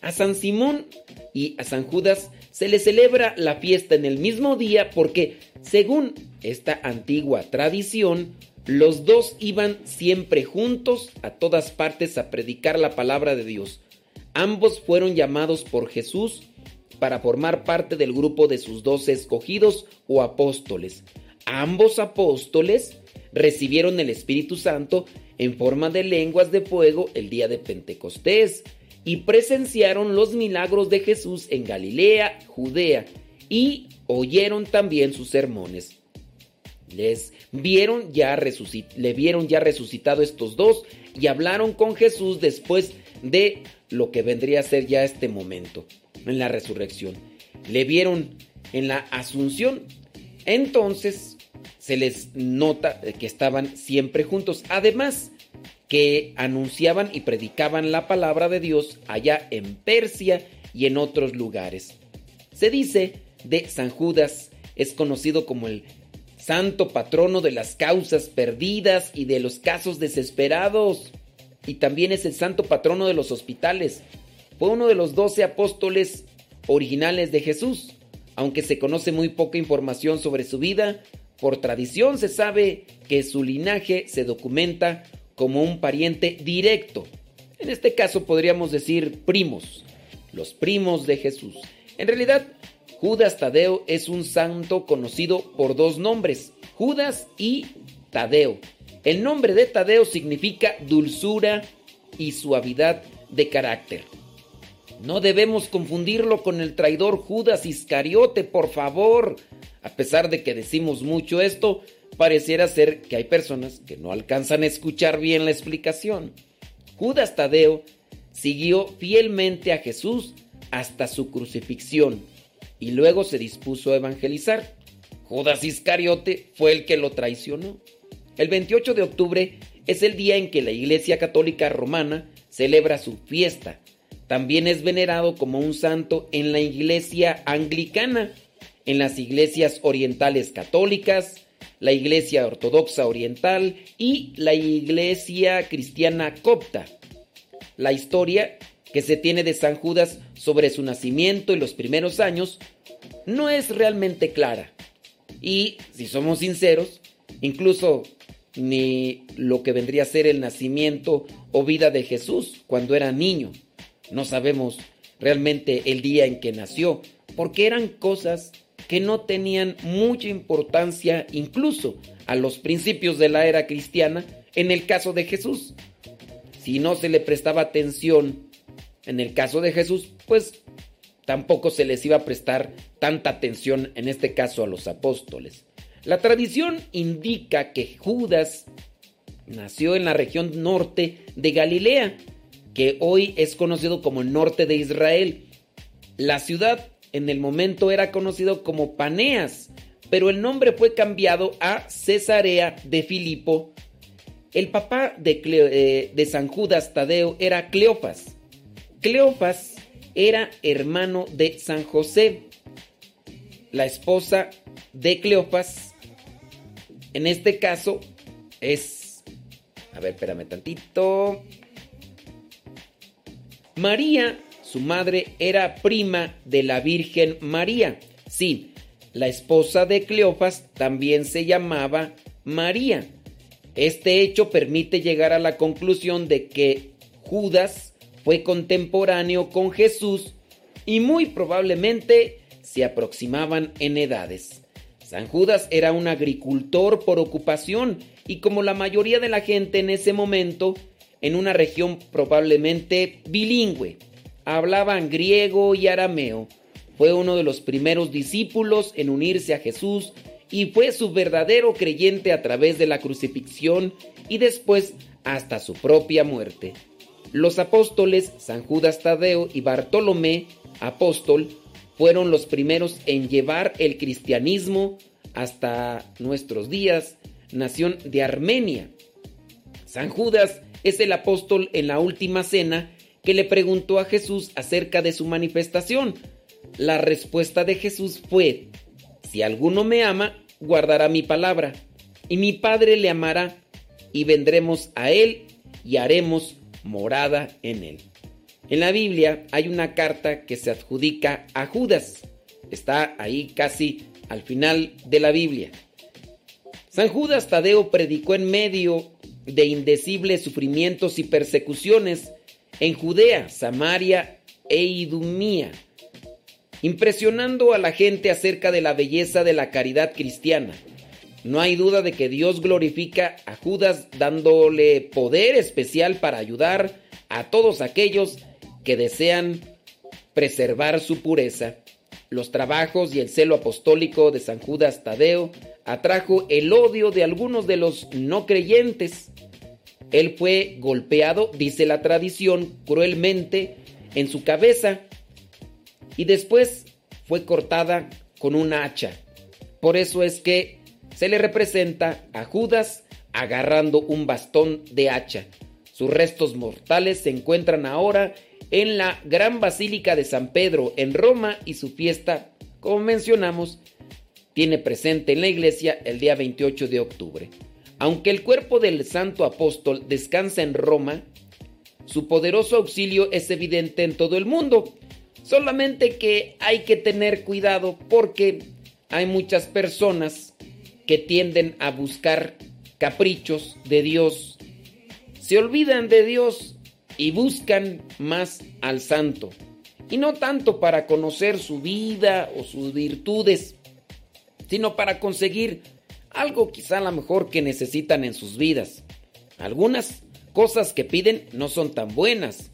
A San Simón y a San Judas se le celebra la fiesta en el mismo día porque, según esta antigua tradición, los dos iban siempre juntos a todas partes a predicar la palabra de Dios. Ambos fueron llamados por Jesús para formar parte del grupo de sus doce escogidos o apóstoles. Ambos apóstoles recibieron el Espíritu Santo en forma de lenguas de fuego el día de Pentecostés y presenciaron los milagros de Jesús en Galilea, Judea, y oyeron también sus sermones. Les vieron ya le vieron ya resucitado estos dos y hablaron con Jesús después de lo que vendría a ser ya este momento, en la resurrección. Le vieron en la asunción. Entonces se les nota que estaban siempre juntos. Además, que anunciaban y predicaban la palabra de Dios allá en Persia y en otros lugares. Se dice de San Judas, es conocido como el santo patrono de las causas perdidas y de los casos desesperados. Y también es el santo patrono de los hospitales. Fue uno de los doce apóstoles originales de Jesús. Aunque se conoce muy poca información sobre su vida, por tradición se sabe que su linaje se documenta como un pariente directo. En este caso podríamos decir primos, los primos de Jesús. En realidad, Judas Tadeo es un santo conocido por dos nombres, Judas y Tadeo. El nombre de Tadeo significa dulzura y suavidad de carácter. No debemos confundirlo con el traidor Judas Iscariote, por favor. A pesar de que decimos mucho esto, pareciera ser que hay personas que no alcanzan a escuchar bien la explicación. Judas Tadeo siguió fielmente a Jesús hasta su crucifixión y luego se dispuso a evangelizar. Judas Iscariote fue el que lo traicionó. El 28 de octubre es el día en que la Iglesia Católica Romana celebra su fiesta. también es venerado como un santo en la iglesia anglicana, en las iglesias orientales católicas, la iglesia ortodoxa oriental y la iglesia cristiana copta. La historia que se tiene de San Judas sobre su nacimiento y los primeros años no es realmente clara. Y, si somos sinceros, incluso ni lo que vendría a ser el nacimiento o vida de Jesús cuando era niño. No sabemos realmente el día en que nació, porque eran cosas que no tenían mucha importancia incluso a los principios de la era cristiana en el caso de Jesús. Si no se le prestaba atención en el caso de Jesús, pues tampoco se les iba a prestar tanta atención en este caso a los apóstoles. La tradición indica que Judas nació en la región norte de Galilea, que hoy es conocido como el norte de Israel. La ciudad en el momento era conocido como Paneas, pero el nombre fue cambiado a Cesarea de Filipo. El papá de, eh, de San Judas Tadeo era Cleofas. Cleofas era hermano de San José. La esposa de Cleofas, en este caso, es... A ver, espérame tantito. María, su madre, era prima de la Virgen María. Sí, la esposa de Cleofas también se llamaba María. Este hecho permite llegar a la conclusión de que Judas fue contemporáneo con Jesús y muy probablemente se aproximaban en edades. San Judas era un agricultor por ocupación y como la mayoría de la gente en ese momento, en una región probablemente bilingüe. Hablaban griego y arameo. Fue uno de los primeros discípulos en unirse a Jesús y fue su verdadero creyente a través de la crucifixión y después hasta su propia muerte. Los apóstoles San Judas Tadeo y Bartolomé, apóstol, fueron los primeros en llevar el cristianismo hasta nuestros días, nación de Armenia. San Judas es el apóstol en la última cena que le preguntó a Jesús acerca de su manifestación. La respuesta de Jesús fue, si alguno me ama, guardará mi palabra, y mi Padre le amará, y vendremos a él y haremos morada en él. En la Biblia hay una carta que se adjudica a Judas. Está ahí casi al final de la Biblia. San Judas Tadeo predicó en medio de indecibles sufrimientos y persecuciones en Judea, Samaria e Idumía, impresionando a la gente acerca de la belleza de la caridad cristiana. No hay duda de que Dios glorifica a Judas dándole poder especial para ayudar a todos aquellos que desean preservar su pureza. Los trabajos y el celo apostólico de San Judas Tadeo atrajo el odio de algunos de los no creyentes. Él fue golpeado, dice la tradición, cruelmente en su cabeza y después fue cortada con un hacha. Por eso es que se le representa a Judas agarrando un bastón de hacha. Sus restos mortales se encuentran ahora en la Gran Basílica de San Pedro en Roma y su fiesta, como mencionamos, tiene presente en la iglesia el día 28 de octubre. Aunque el cuerpo del santo apóstol descansa en Roma, su poderoso auxilio es evidente en todo el mundo. Solamente que hay que tener cuidado porque hay muchas personas que tienden a buscar caprichos de Dios, se olvidan de Dios y buscan más al santo. Y no tanto para conocer su vida o sus virtudes, sino para conseguir algo quizá a lo mejor que necesitan en sus vidas. Algunas cosas que piden no son tan buenas.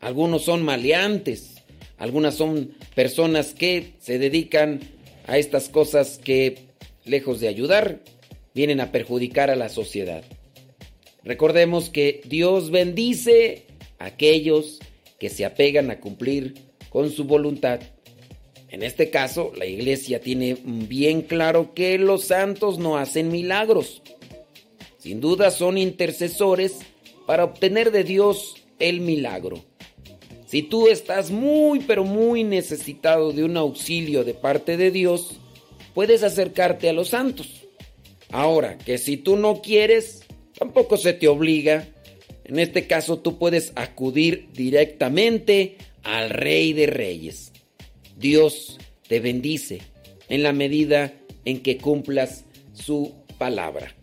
Algunos son maleantes. Algunas son personas que se dedican a estas cosas que lejos de ayudar, vienen a perjudicar a la sociedad. Recordemos que Dios bendice a aquellos que se apegan a cumplir con su voluntad. En este caso, la iglesia tiene bien claro que los santos no hacen milagros. Sin duda son intercesores para obtener de Dios el milagro. Si tú estás muy, pero muy necesitado de un auxilio de parte de Dios, puedes acercarte a los santos. Ahora, que si tú no quieres, tampoco se te obliga. En este caso, tú puedes acudir directamente al Rey de Reyes. Dios te bendice en la medida en que cumplas su palabra.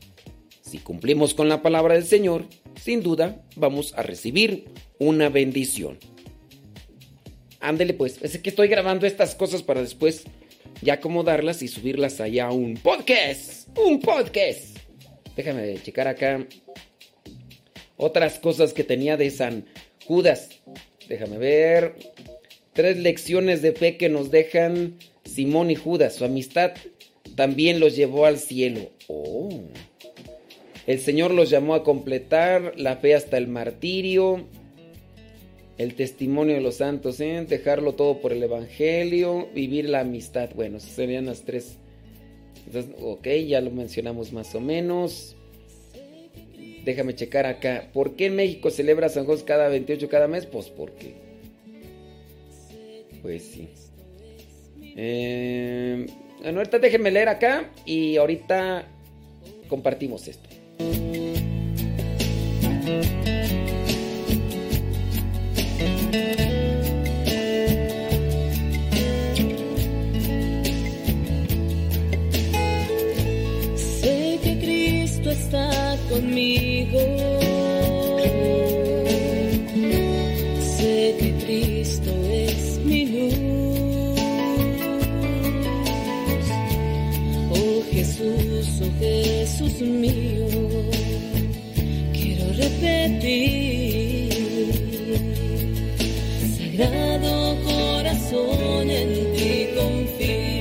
Si cumplimos con la palabra del Señor, sin duda vamos a recibir una bendición. Ándele pues, es que estoy grabando estas cosas para después ya acomodarlas y subirlas allá a un podcast. Un podcast. Déjame checar acá otras cosas que tenía de San Judas. Déjame ver. Tres lecciones de fe que nos dejan Simón y Judas. Su amistad también los llevó al cielo. Oh. El Señor los llamó a completar la fe hasta el martirio, el testimonio de los santos, ¿eh? dejarlo todo por el Evangelio, vivir la amistad. Bueno, serían las tres. ok, ya lo mencionamos más o menos. Déjame checar acá. ¿Por qué en México celebra San José cada 28 cada mes? Pues porque. Pues sí. Eh, bueno, ahorita déjenme leer acá y ahorita compartimos esto. Sé que Cristo está conmigo. Sé que Cristo es mi luz. Oh Jesús, oh Jesús mío, quiero repetir. Sagrado corazón, en ti confío.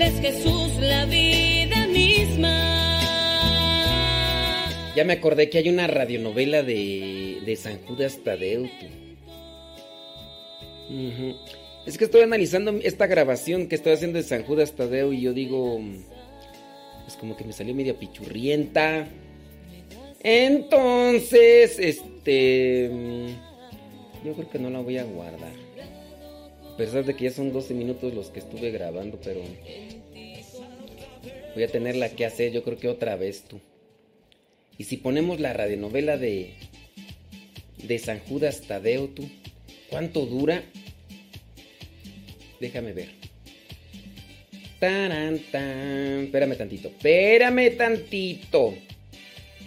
Eres Jesús, la vida misma. Ya me acordé que hay una radionovela de, de San Judas Tadeo. Es que estoy analizando esta grabación que estoy haciendo de San Judas Tadeo y yo digo, pues como que me salió media pichurrienta. Entonces, este... Yo creo que no la voy a guardar. A pesar de que ya son 12 minutos los que estuve grabando, pero... Voy a tenerla que hacer, yo creo que otra vez tú. Y si ponemos la radionovela de... De San Judas Tadeo, tú. ¿Cuánto dura? Déjame ver. Taran, tan. Espérame tantito. Espérame tantito.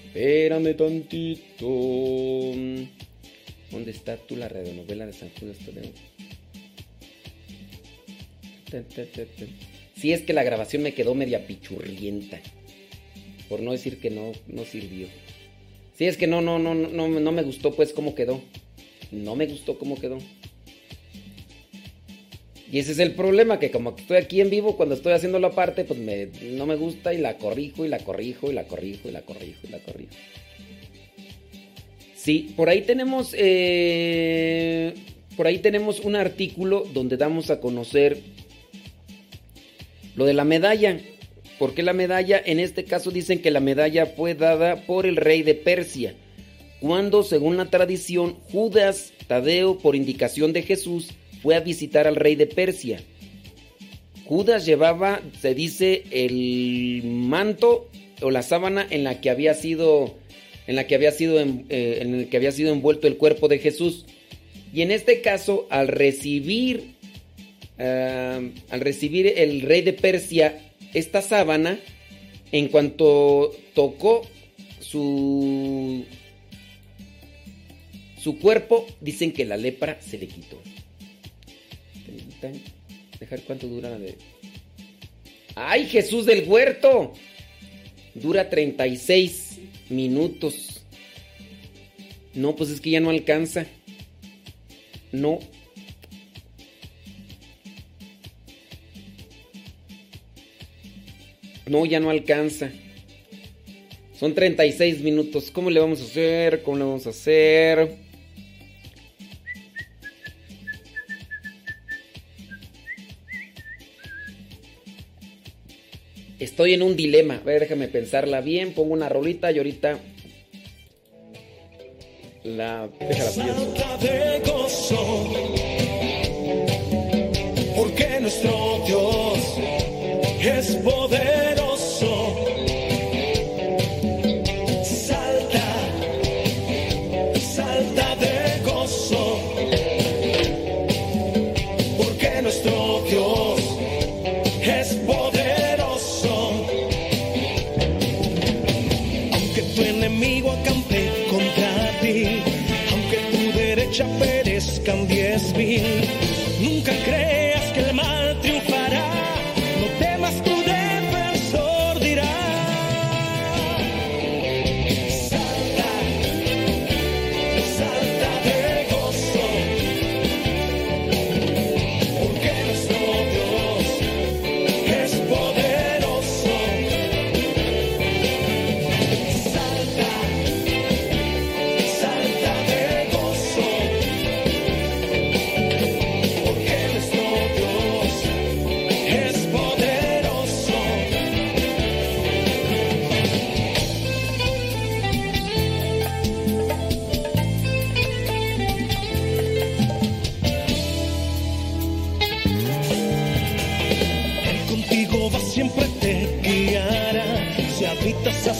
Espérame tantito. ¿Dónde está tú la radionovela de San Judas Tadeo? Si es que la grabación me quedó media pichurrienta. Por no decir que no, no sirvió. Si es que no, no, no, no, no me gustó pues cómo quedó. No me gustó cómo quedó. Y ese es el problema, que como estoy aquí en vivo, cuando estoy haciendo la parte, pues no me gusta y la corrijo y la corrijo y la corrijo y la corrijo y la corrijo. Sí, por ahí tenemos, eh, por ahí tenemos un artículo donde damos a conocer lo de la medalla. Porque la medalla, en este caso dicen que la medalla fue dada por el rey de Persia, cuando según la tradición Judas Tadeo, por indicación de Jesús, fue a visitar al rey de Persia. Judas llevaba, se dice, el manto o la sábana en la que había sido, en la que había sido, eh, en el que había sido envuelto el cuerpo de Jesús. Y en este caso, al recibir, al recibir el rey de Persia esta sábana, en cuanto tocó su su cuerpo, dicen que la lepra se le quitó. Dejar cuánto dura la de. ¡Ay, Jesús del huerto! Dura 36 minutos. No, pues es que ya no alcanza. No. No, ya no alcanza. Son 36 minutos. ¿Cómo le vamos a hacer? ¿Cómo le vamos a hacer? Estoy en un dilema. A ver, déjame pensarla bien. Pongo una rolita y ahorita. La. Déjala de gozo, porque nuestro Dios es poderoso.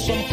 some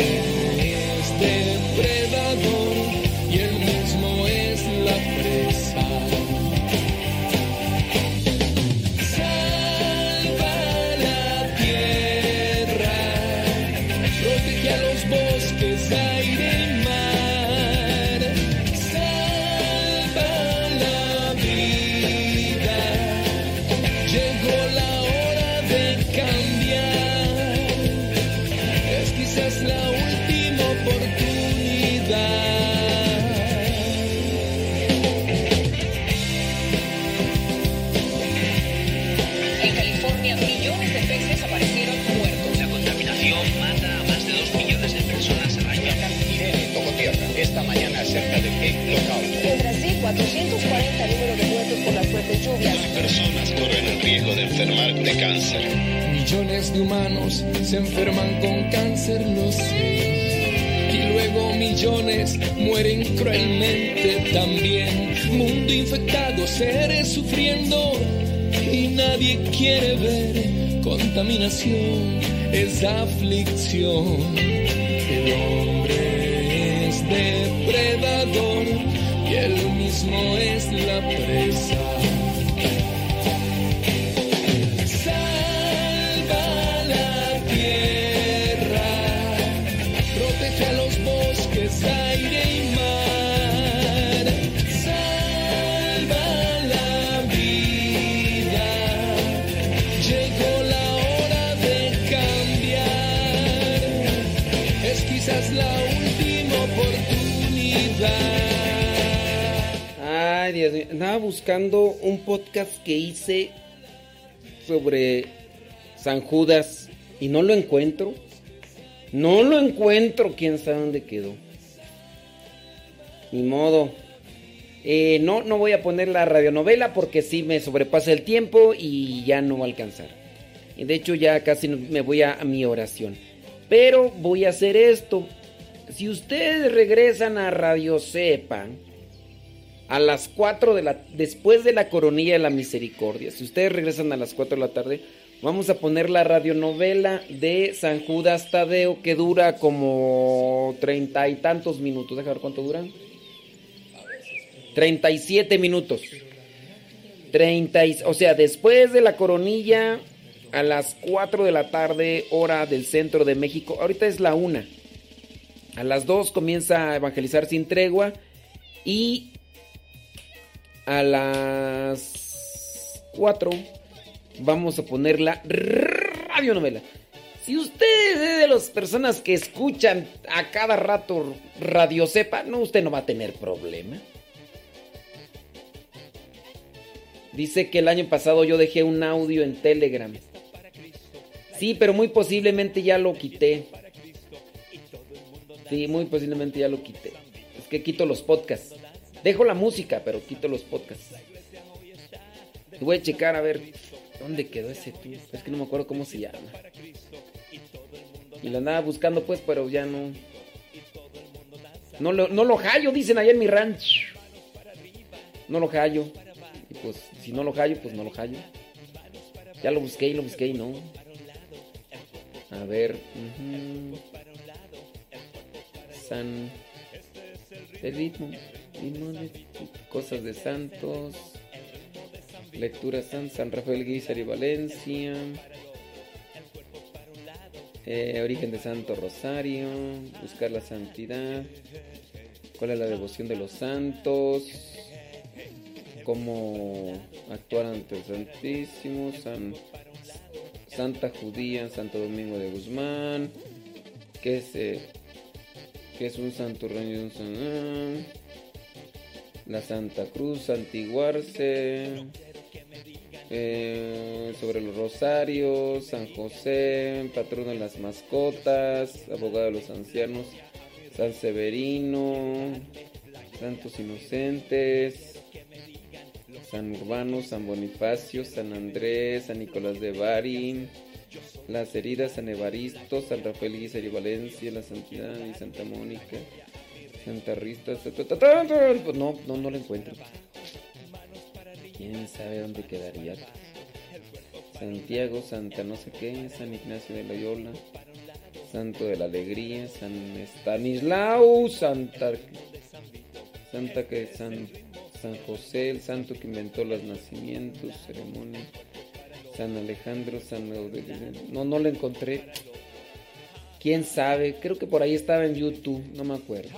Es depredador 440 número de muertos por las fuertes lluvias. Personas corren el riesgo de enfermar de cáncer. Millones de humanos se enferman con cáncer, lo sé. Y luego millones mueren cruelmente también. Mundo infectado, seres sufriendo. Y nadie quiere ver contaminación, es aflicción. El hombre es depredador y él mismo es la presa. Dios mío. Andaba buscando un podcast que hice sobre San Judas y no lo encuentro. No lo encuentro. Quién sabe dónde quedó. Ni modo. Eh, no, no voy a poner la radionovela porque sí me sobrepasa el tiempo y ya no va a alcanzar. De hecho ya casi me voy a, a mi oración. Pero voy a hacer esto. Si ustedes regresan a Radio Cepa a las 4 de la después de la coronilla de la misericordia, si ustedes regresan a las 4 de la tarde, vamos a poner la radionovela de San Judas Tadeo que dura como treinta y tantos minutos. Déjame ver cuánto duran. 37 minutos. 30, y- o sea, después de la coronilla a las 4 de la tarde, hora del centro de México. Ahorita es la una. A las 2 comienza a evangelizar sin tregua. Y a las 4 vamos a poner la radionovela. Si usted es de las personas que escuchan a cada rato Radio Sepa, no, usted no va a tener problema. Dice que el año pasado yo dejé un audio en Telegram. Sí, pero muy posiblemente ya lo quité. Sí, muy posiblemente ya lo quité. Es que quito los podcasts. Dejo la música, pero quito los podcasts. Voy a checar a ver dónde quedó ese tú. Es que no me acuerdo cómo se llama. Y lo andaba buscando pues, pero ya no. No lo, no lo hallo, dicen allá en mi ranch. No lo hallo. Y pues, si no lo hallo, pues no lo hallo. Ya lo busqué y lo busqué y no. A ver. San. El ritmo. Cosas de santos. Lectura San, San Rafael Guizar y Valencia. Eh, origen de Santo Rosario. Buscar la santidad. ¿Cuál es la devoción de los santos? Cómo actuar ante el Santísimo. San, Santa Judía, Santo Domingo de Guzmán. ¿Qué es, eh, qué es un santo reino de un La Santa Cruz, santiguarse. Eh, sobre los rosarios, San José, patrono de las mascotas, abogado de los ancianos, San Severino, Santos Inocentes, San Urbano, San Bonifacio, San Andrés, San Nicolás de Bari, las heridas, San Evaristo, San Rafael Guizar y Valencia, la Santidad y Santa Mónica, Santa Rita, ta, ta, ta, ta, ta, pues no, no, no lo encuentro. ¿Quién sabe dónde quedaría? Santiago, Santa no sé qué, San Ignacio de Loyola, Santo de la Alegría, San Estanislao, Santa Santa que San San José, el santo que inventó los nacimientos, ceremonias, San Alejandro, San. No, no lo encontré. ¿Quién sabe? Creo que por ahí estaba en YouTube, no me acuerdo.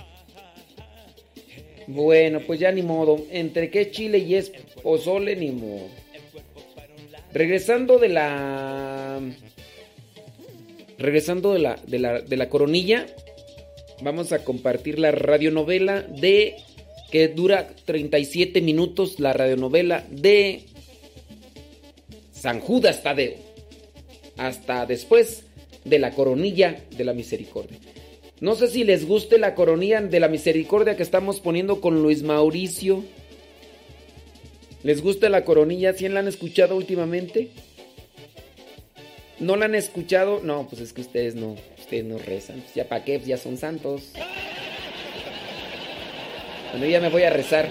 Bueno, pues ya ni modo. Entre qué chile y es pozole, ni modo. Regresando de la. Regresando de la, de la, de la coronilla, vamos a compartir la radionovela de. que dura 37 minutos. La radionovela de. San Judas Tadeo. Hasta después de la coronilla de la misericordia. No sé si les guste la coronilla de la misericordia que estamos poniendo con Luis Mauricio. ¿Les gusta la coronilla? ¿Sí la han escuchado últimamente? ¿No la han escuchado? No, pues es que ustedes no, ustedes no rezan. Pues ya para qué, Pues ya son santos. Bueno, ya me voy a rezar.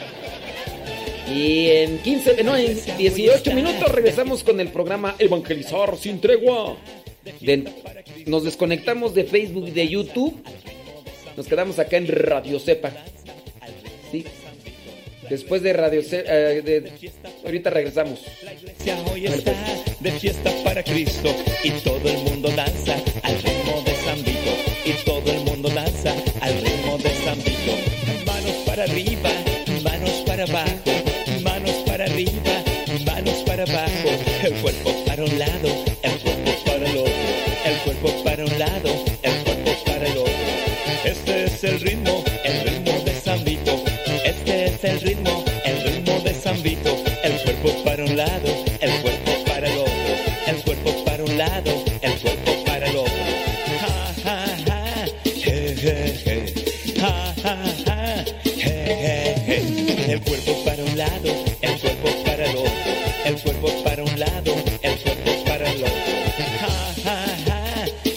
Y en 15, no, en 18 minutos regresamos con el programa Evangelizar sin tregua. De- nos desconectamos de Facebook y de YouTube. Nos quedamos acá en Radio Cepa. Sí. Después de Radio Cepa. ahorita regresamos. iglesia hoy está de fiesta para Cristo y todo el mundo danza al ritmo de San Vito y todo el mundo danza al ritmo de San Vito. Manos para arriba, manos para abajo, manos para arriba, manos para abajo, el